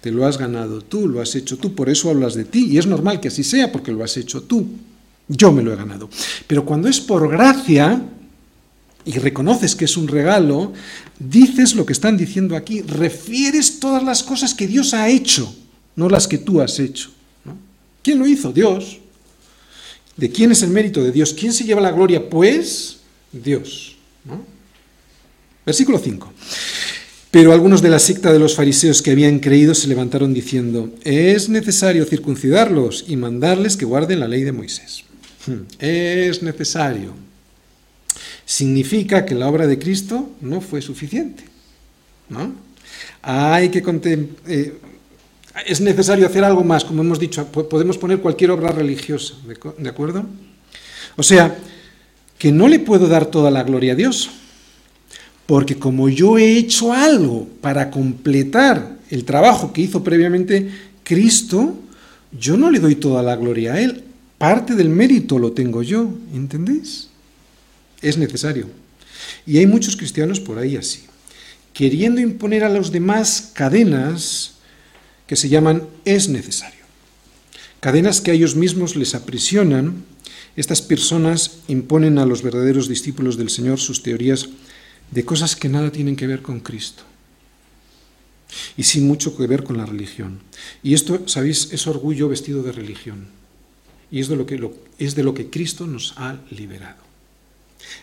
Te lo has ganado tú, lo has hecho tú, por eso hablas de ti, y es normal que así sea, porque lo has hecho tú. Yo me lo he ganado. Pero cuando es por gracia y reconoces que es un regalo, dices lo que están diciendo aquí, refieres todas las cosas que Dios ha hecho, no las que tú has hecho. ¿Quién lo hizo? Dios. ¿De quién es el mérito de Dios? ¿Quién se lleva la gloria? Pues Dios. Versículo 5. Pero algunos de la secta de los fariseos que habían creído se levantaron diciendo, es necesario circuncidarlos y mandarles que guarden la ley de Moisés. Hmm. Es necesario. Significa que la obra de Cristo no fue suficiente. ¿no? Hay que eh, es necesario hacer algo más, como hemos dicho, podemos poner cualquier obra religiosa, ¿de acuerdo? O sea, que no le puedo dar toda la gloria a Dios, porque como yo he hecho algo para completar el trabajo que hizo previamente Cristo, yo no le doy toda la gloria a Él, Parte del mérito lo tengo yo, ¿entendéis? Es necesario. Y hay muchos cristianos por ahí así, queriendo imponer a los demás cadenas que se llaman es necesario. Cadenas que a ellos mismos les aprisionan. Estas personas imponen a los verdaderos discípulos del Señor sus teorías de cosas que nada tienen que ver con Cristo y sin mucho que ver con la religión. Y esto, ¿sabéis? Es orgullo vestido de religión. Y es de lo que, es de lo que Cristo nos ha liberado.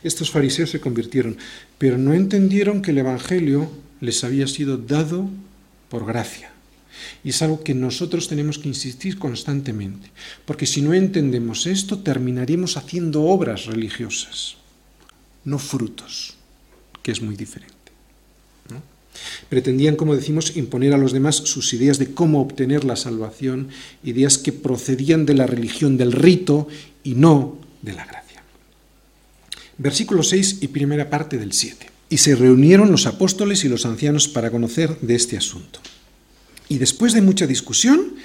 Estos fariseos se convirtieron, pero no entendieron que el Evangelio les había sido dado por gracia. Y es algo que nosotros tenemos que insistir constantemente, porque si no entendemos esto, terminaremos haciendo obras religiosas, no frutos, que es muy diferente. Pretendían, como decimos, imponer a los demás sus ideas de cómo obtener la salvación, ideas que procedían de la religión del rito y no de la gracia. Versículo 6 y primera parte del 7. Y se reunieron los apóstoles y los ancianos para conocer de este asunto. Y después de mucha discusión,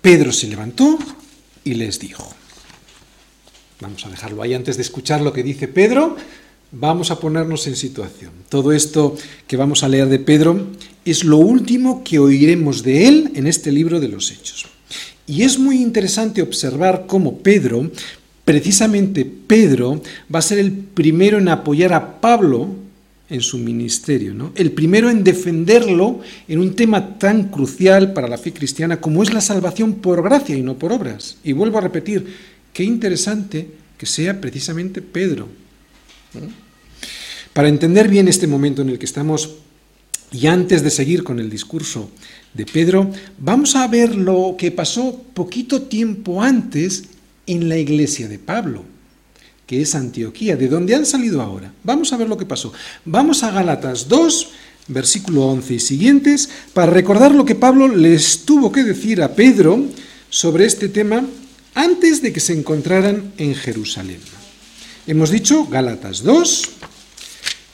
Pedro se levantó y les dijo. Vamos a dejarlo ahí antes de escuchar lo que dice Pedro. Vamos a ponernos en situación. Todo esto que vamos a leer de Pedro es lo último que oiremos de él en este libro de los Hechos. Y es muy interesante observar cómo Pedro, precisamente Pedro, va a ser el primero en apoyar a Pablo en su ministerio, ¿no? el primero en defenderlo en un tema tan crucial para la fe cristiana como es la salvación por gracia y no por obras. Y vuelvo a repetir, qué interesante que sea precisamente Pedro para entender bien este momento en el que estamos y antes de seguir con el discurso de Pedro, vamos a ver lo que pasó poquito tiempo antes en la iglesia de Pablo, que es Antioquía, de donde han salido ahora. Vamos a ver lo que pasó. Vamos a Galatas 2, versículo 11 y siguientes, para recordar lo que Pablo les tuvo que decir a Pedro sobre este tema antes de que se encontraran en Jerusalén. Hemos dicho Gálatas 2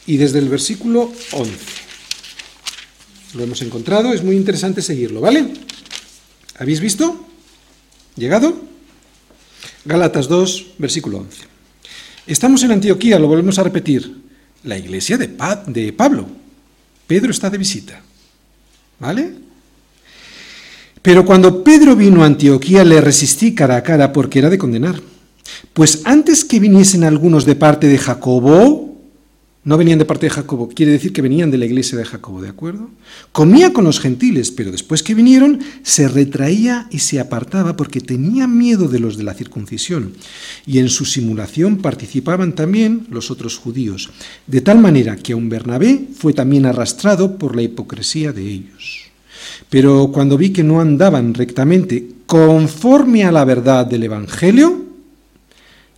y desde el versículo 11. Lo hemos encontrado, es muy interesante seguirlo, ¿vale? ¿Habéis visto? ¿Llegado? Gálatas 2, versículo 11. Estamos en Antioquía, lo volvemos a repetir. La iglesia de, de Pablo. Pedro está de visita. ¿Vale? Pero cuando Pedro vino a Antioquía le resistí cara a cara porque era de condenar. Pues antes que viniesen algunos de parte de Jacobo, No venían de parte de Jacobo, quiere decir que venían de la iglesia de Jacobo, ¿de acuerdo? Comía con los gentiles, pero después que vinieron se retraía y se apartaba porque tenía miedo de los de la circuncisión. Y en su simulación participaban también los otros judíos, de tal manera que aun Bernabé fue también arrastrado por la hipocresía de ellos. Pero cuando vi que no andaban rectamente conforme a la verdad del Evangelio,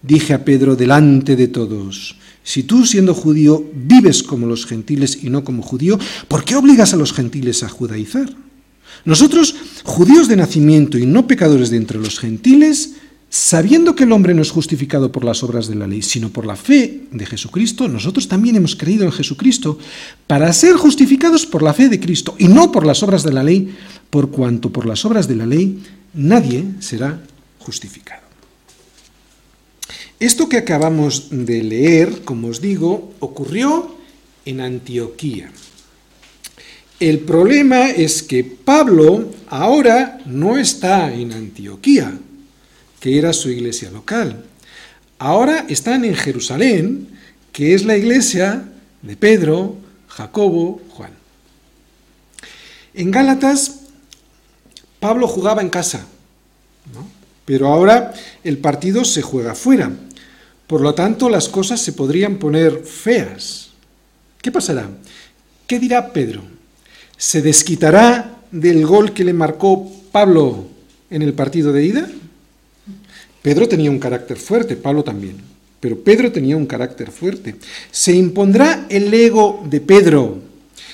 dije a Pedro delante de todos, si tú, siendo judío, vives como los gentiles y no como judío, ¿por qué obligas a los gentiles a judaizar? Nosotros, judíos de nacimiento y no pecadores de entre los gentiles, sabiendo que el hombre no es justificado por las obras de la ley, sino por la fe de Jesucristo, nosotros también hemos creído en Jesucristo para ser justificados por la fe de Cristo y no por las obras de la ley, por cuanto por las obras de la ley nadie será justificado. Esto que acabamos de leer, como os digo, ocurrió en Antioquía. El problema es que Pablo ahora no está en Antioquía, que era su iglesia local. Ahora están en Jerusalén, que es la iglesia de Pedro, Jacobo, Juan. En Gálatas, Pablo jugaba en casa, pero ahora el partido se juega fuera. Por lo tanto, las cosas se podrían poner feas. ¿Qué pasará? ¿Qué dirá Pedro? ¿Se desquitará del gol que le marcó Pablo en el partido de ida? Pedro tenía un carácter fuerte, Pablo también, pero Pedro tenía un carácter fuerte. ¿Se impondrá el ego de Pedro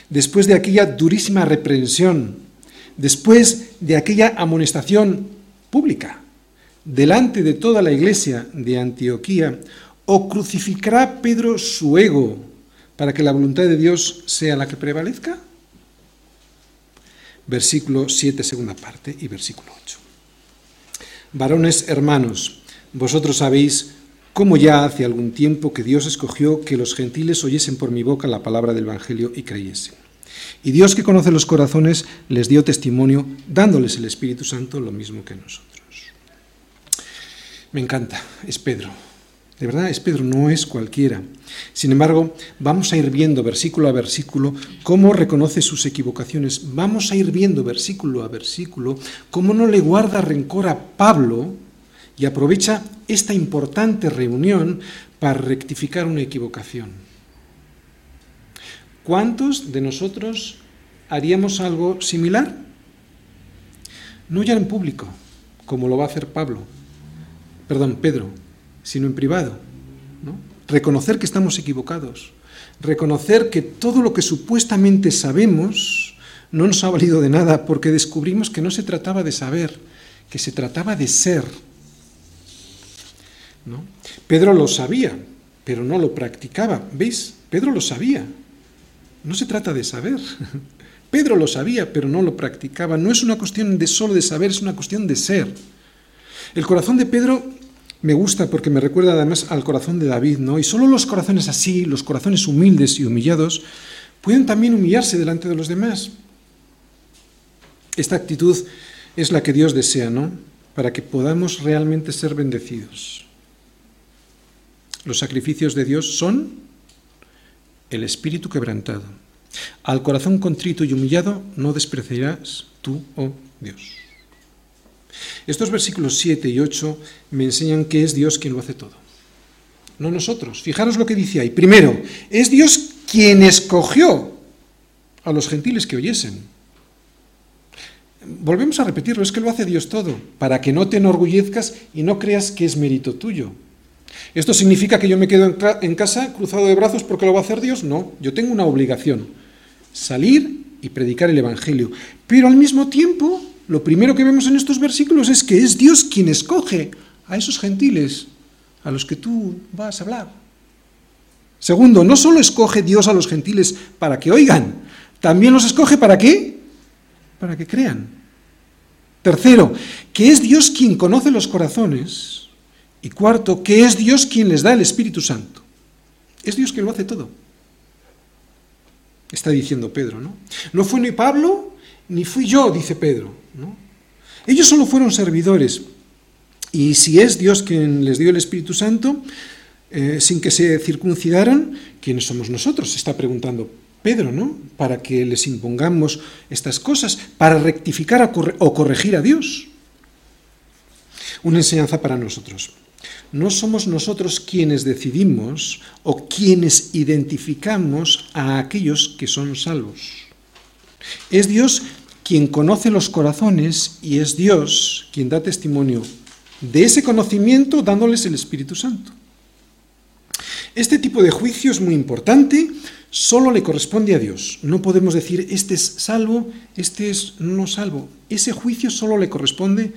después de aquella durísima reprensión, después de aquella amonestación pública? Delante de toda la iglesia de Antioquía, o crucificará Pedro su ego para que la voluntad de Dios sea la que prevalezca? Versículo 7, segunda parte, y versículo 8. Varones hermanos, vosotros sabéis cómo ya hace algún tiempo que Dios escogió que los gentiles oyesen por mi boca la palabra del Evangelio y creyesen. Y Dios que conoce los corazones les dio testimonio, dándoles el Espíritu Santo lo mismo que nosotros. Me encanta, es Pedro. De verdad, es Pedro, no es cualquiera. Sin embargo, vamos a ir viendo versículo a versículo cómo reconoce sus equivocaciones. Vamos a ir viendo versículo a versículo cómo no le guarda rencor a Pablo y aprovecha esta importante reunión para rectificar una equivocación. ¿Cuántos de nosotros haríamos algo similar? No ya en público, como lo va a hacer Pablo, perdón, Pedro, sino en privado. ¿no? Reconocer que estamos equivocados, reconocer que todo lo que supuestamente sabemos no nos ha valido de nada porque descubrimos que no se trataba de saber, que se trataba de ser. ¿no? Pedro lo sabía, pero no lo practicaba. ¿Veis? Pedro lo sabía. No se trata de saber. [laughs] Pedro lo sabía, pero no lo practicaba. No es una cuestión de solo de saber, es una cuestión de ser. El corazón de Pedro me gusta porque me recuerda además al corazón de David, ¿no? Y solo los corazones así, los corazones humildes y humillados, pueden también humillarse delante de los demás. Esta actitud es la que Dios desea, ¿no? Para que podamos realmente ser bendecidos. Los sacrificios de Dios son el espíritu quebrantado. Al corazón contrito y humillado no despreciarás tú, oh Dios. Estos versículos 7 y 8 me enseñan que es Dios quien lo hace todo. No nosotros. Fijaros lo que dice ahí. Primero, es Dios quien escogió a los gentiles que oyesen. Volvemos a repetirlo, es que lo hace Dios todo, para que no te enorgullezcas y no creas que es mérito tuyo. ¿Esto significa que yo me quedo en casa cruzado de brazos porque lo va a hacer Dios? No, yo tengo una obligación, salir y predicar el Evangelio. Pero al mismo tiempo lo primero que vemos en estos versículos es que es Dios quien escoge a esos gentiles a los que tú vas a hablar. Segundo, no solo escoge Dios a los gentiles para que oigan, también los escoge para qué? Para que crean. Tercero, que es Dios quien conoce los corazones. Y cuarto, que es Dios quien les da el Espíritu Santo. Es Dios quien lo hace todo. Está diciendo Pedro, ¿no? No fue ni Pablo ni fui yo, dice Pedro. Ellos solo fueron servidores. Y si es Dios quien les dio el Espíritu Santo, eh, sin que se circuncidaran, ¿quiénes somos nosotros? Se está preguntando Pedro, ¿no? Para que les impongamos estas cosas, para rectificar o corregir a Dios. Una enseñanza para nosotros. No somos nosotros quienes decidimos o quienes identificamos a aquellos que son salvos. Es Dios quien conoce los corazones y es Dios quien da testimonio de ese conocimiento dándoles el Espíritu Santo. Este tipo de juicio es muy importante, solo le corresponde a Dios. No podemos decir, este es salvo, este es no salvo. Ese juicio solo le corresponde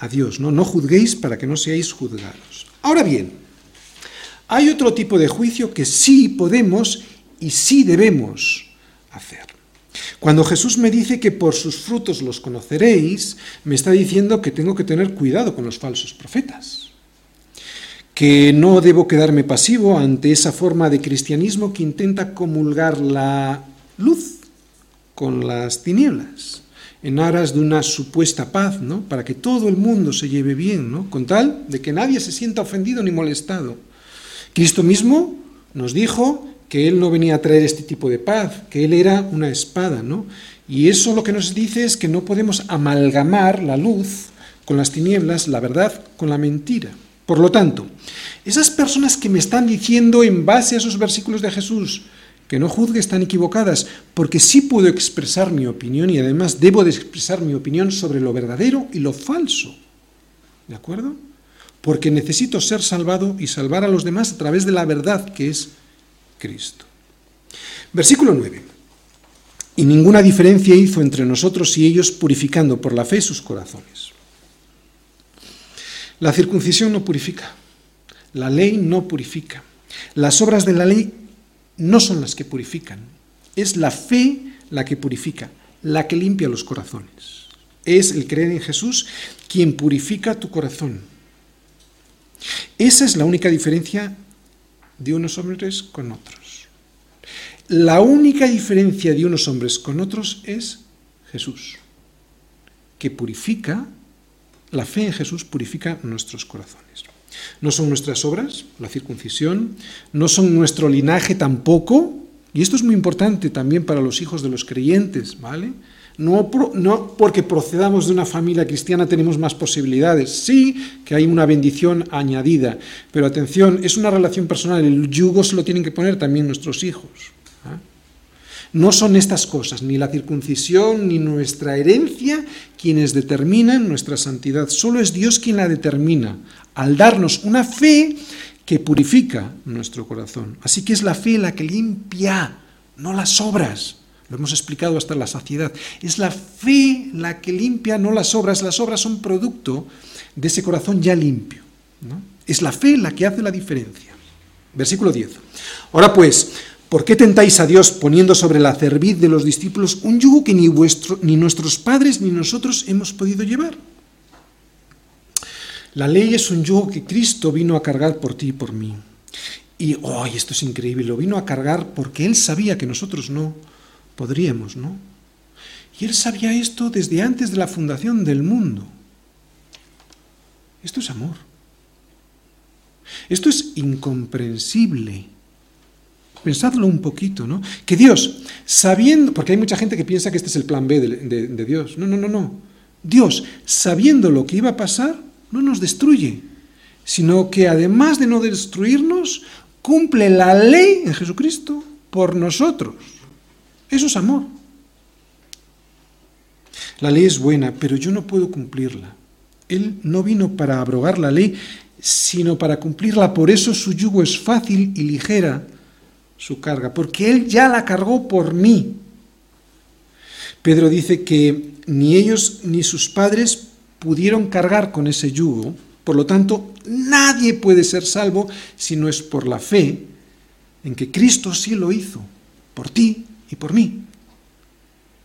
a Dios. No, no juzguéis para que no seáis juzgados. Ahora bien, hay otro tipo de juicio que sí podemos y sí debemos hacer. Cuando Jesús me dice que por sus frutos los conoceréis, me está diciendo que tengo que tener cuidado con los falsos profetas, que no debo quedarme pasivo ante esa forma de cristianismo que intenta comulgar la luz con las tinieblas, en aras de una supuesta paz, ¿no? Para que todo el mundo se lleve bien, ¿no? Con tal de que nadie se sienta ofendido ni molestado. Cristo mismo nos dijo que Él no venía a traer este tipo de paz, que Él era una espada, ¿no? Y eso lo que nos dice es que no podemos amalgamar la luz con las tinieblas, la verdad con la mentira. Por lo tanto, esas personas que me están diciendo en base a esos versículos de Jesús que no juzgue están equivocadas, porque sí puedo expresar mi opinión y además debo de expresar mi opinión sobre lo verdadero y lo falso. ¿De acuerdo? Porque necesito ser salvado y salvar a los demás a través de la verdad que es Cristo. Versículo 9. Y ninguna diferencia hizo entre nosotros y ellos purificando por la fe sus corazones. La circuncisión no purifica, la ley no purifica, las obras de la ley no son las que purifican, es la fe la que purifica, la que limpia los corazones. Es el creer en Jesús quien purifica tu corazón. Esa es la única diferencia de unos hombres con otros. La única diferencia de unos hombres con otros es Jesús, que purifica, la fe en Jesús purifica nuestros corazones. No son nuestras obras, la circuncisión, no son nuestro linaje tampoco, y esto es muy importante también para los hijos de los creyentes, ¿vale? No, porque procedamos de una familia cristiana tenemos más posibilidades. Sí que hay una bendición añadida, pero atención, es una relación personal. El yugo se lo tienen que poner también nuestros hijos. ¿ah? No son estas cosas, ni la circuncisión, ni nuestra herencia, quienes determinan nuestra santidad. Solo es Dios quien la determina, al darnos una fe que purifica nuestro corazón. Así que es la fe la que limpia, no las obras. Lo hemos explicado hasta la saciedad. Es la fe la que limpia, no las obras. Las obras son producto de ese corazón ya limpio. Es la fe la que hace la diferencia. Versículo 10. Ahora pues, ¿por qué tentáis a Dios poniendo sobre la cerviz de los discípulos un yugo que ni, vuestro, ni nuestros padres ni nosotros hemos podido llevar? La ley es un yugo que Cristo vino a cargar por ti y por mí. Y, oh, esto es increíble, lo vino a cargar porque Él sabía que nosotros no Podríamos, ¿no? Y él sabía esto desde antes de la fundación del mundo. Esto es amor. Esto es incomprensible. Pensadlo un poquito, ¿no? Que Dios, sabiendo, porque hay mucha gente que piensa que este es el plan B de, Dios. No, no, no, no. Dios, sabiendo lo que iba a pasar, no nos destruye, sino que además de no destruirnos, cumple la ley en Jesucristo por nosotros. Eso es amor. La ley es buena, pero yo no puedo cumplirla. Él no vino para abrogar la ley, sino para cumplirla. Por eso su yugo es fácil y ligera su carga, porque Él ya la cargó por mí. Pedro dice que ni ellos ni sus padres pudieron cargar con ese yugo, por lo tanto, nadie puede ser salvo si no es por la fe en que Cristo sí lo hizo, por ti y por mí.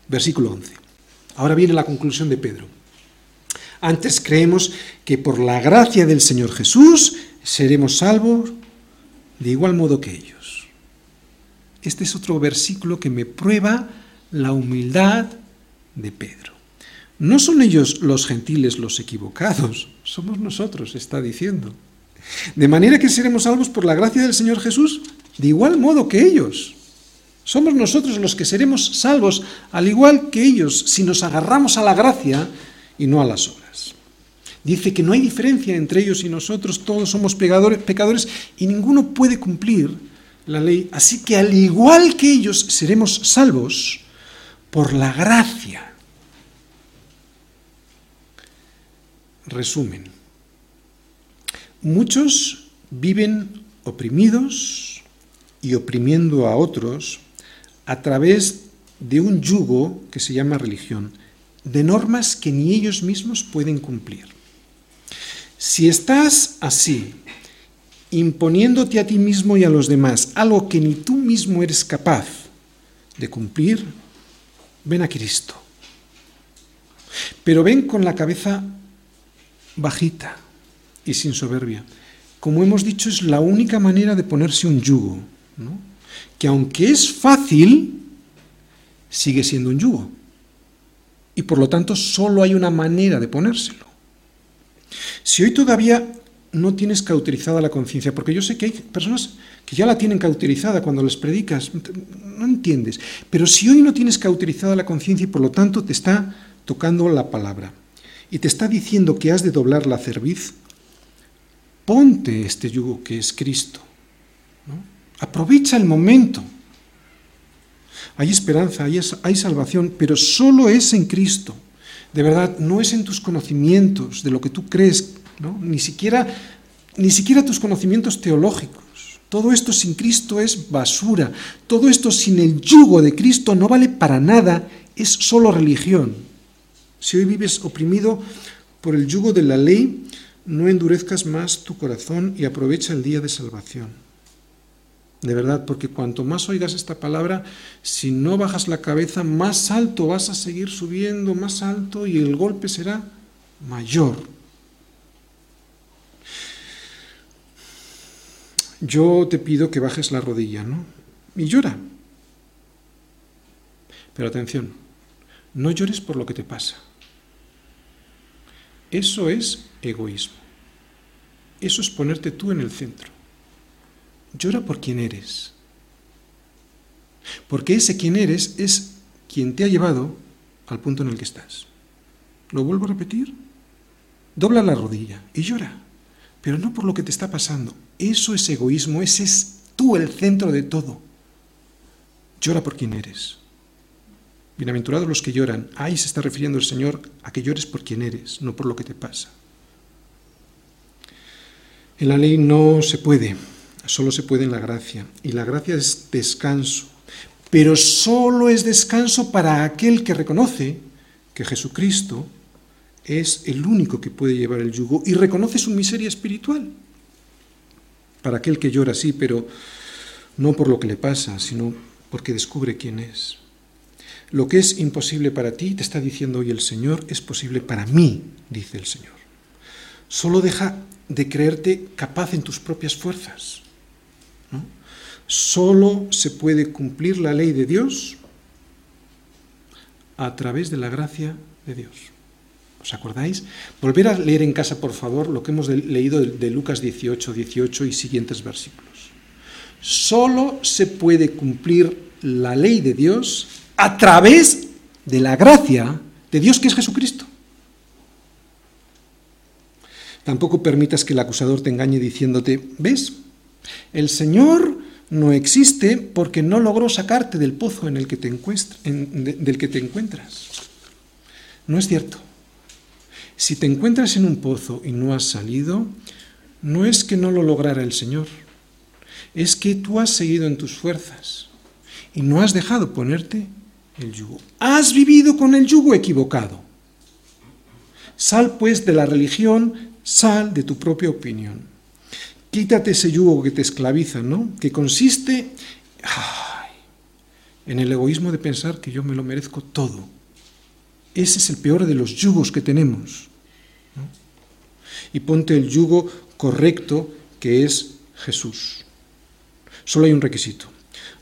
Versículo 11. Ahora viene la conclusión de Pedro. Antes creemos que por la gracia del Señor Jesús seremos salvos de igual modo que ellos. Este es otro versículo que me prueba la humildad de Pedro. No son ellos los gentiles los equivocados, somos nosotros, está diciendo. De manera que seremos salvos por la gracia del Señor Jesús, de igual modo que ellos. Somos nosotros los que seremos salvos, al igual que ellos, si nos agarramos a la gracia y no a las obras. Dice que no hay diferencia entre ellos y nosotros, todos somos pecadores y ninguno puede cumplir la ley. Así que al igual que ellos seremos salvos por la gracia. Resumen. Muchos viven oprimidos y oprimiendo a otros a través de un yugo que se llama religión, de normas que ni ellos mismos pueden cumplir. Si estás así, imponiéndote a ti mismo y a los demás algo que ni tú mismo eres capaz de cumplir, ven a Cristo. Pero ven con la cabeza bajita y sin soberbia. Como hemos dicho, es la única manera de ponerse un yugo, que aunque es fácil, sigue siendo un yugo. Y por lo tanto solo hay una manera de ponérselo. Si hoy todavía no tienes cauterizada la conciencia, porque yo sé que hay personas que ya la tienen cauterizada cuando les predicas, no entiendes, pero si hoy no tienes cauterizada la conciencia y por lo tanto te está tocando la palabra y te está diciendo que has de doblar la cerviz, ponte este yugo que es Cristo. Aprovecha el momento. Hay esperanza, hay, salvación, pero solo es en Cristo. De verdad, no es en tus conocimientos, de lo que tú crees ni, siquiera, ni siquiera tus conocimientos teológicos. Todo esto sin Cristo es basura. Todo esto sin el yugo de Cristo no vale para nada, es solo religión. Si hoy vives oprimido por el yugo de la ley, no endurezcas más tu corazón y aprovecha el día de salvación. De verdad, porque cuanto más oigas esta palabra, si no bajas la cabeza, más alto vas a seguir subiendo, más alto, y el golpe será mayor. yo te pido que bajes la rodilla, ¿no? Y llora. Pero atención, no llores por lo que te pasa. Eso es egoísmo. Eso es ponerte tú en el centro. Llora por quien eres. Porque ese quien eres es quien te ha llevado al punto en el que estás. ¿Lo vuelvo a repetir? Dobla la rodilla y llora, pero no por lo que te está pasando, eso es egoísmo, ese es tú el centro de todo. Llora por quien eres. Bienaventurados los que lloran. Ahí se está refiriendo el Señor a que llores por quien eres, no por lo que te pasa. En la ley no se puede, solo se puede en la gracia. Y la gracia es descanso. Pero solo es descanso para aquel que reconoce que Jesucristo es el único que puede llevar el yugo y reconoce su miseria espiritual para aquel que llora sí, pero no por lo que le pasa, sino porque descubre quién es. Lo que es imposible para ti, te está diciendo hoy el Señor, es posible para mí, dice el Señor. Solo deja de creerte capaz en tus propias fuerzas. Solo se puede cumplir la ley de Dios a través de la gracia de Dios. ¿Os acordáis? Volver a leer en casa, por favor, lo que hemos leído de, Lucas 18, 18 y siguientes versículos. Solo se puede cumplir la ley de Dios a través de la gracia de Dios que es Jesucristo. Tampoco permitas que el acusador te engañe diciéndote, ¿ves? El Señor no existe porque no logró sacarte del pozo en el que te del que te encuentras. No es cierto. Si te encuentras en un pozo y no has salido, no es que no lo lograra el Señor, es que tú has seguido en tus fuerzas y no has dejado ponerte el yugo. Has vivido con el yugo equivocado. Sal pues de la religión, sal de tu propia opinión. Quítate ese yugo que te esclaviza, ¿no? Que consiste en el egoísmo de pensar que yo me lo merezco todo. Ese es el peor de los yugos que tenemos y ponte el yugo correcto que es Jesús. Solo hay un requisito.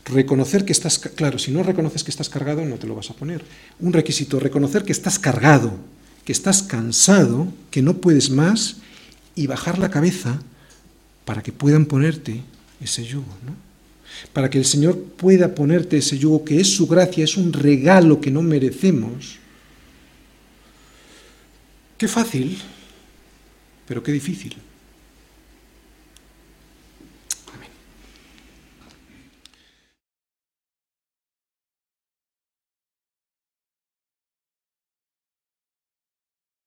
Reconocer que estás, claro, si no reconoces que estás cargado, no te lo vas a poner. Un requisito, reconocer que estás cargado, que estás cansado, que no puedes más y bajar la cabeza para que puedan ponerte ese yugo, ¿no? Para que el Señor pueda ponerte ese yugo que es su gracia, es un regalo que no merecemos. Qué fácil, pero qué difícil.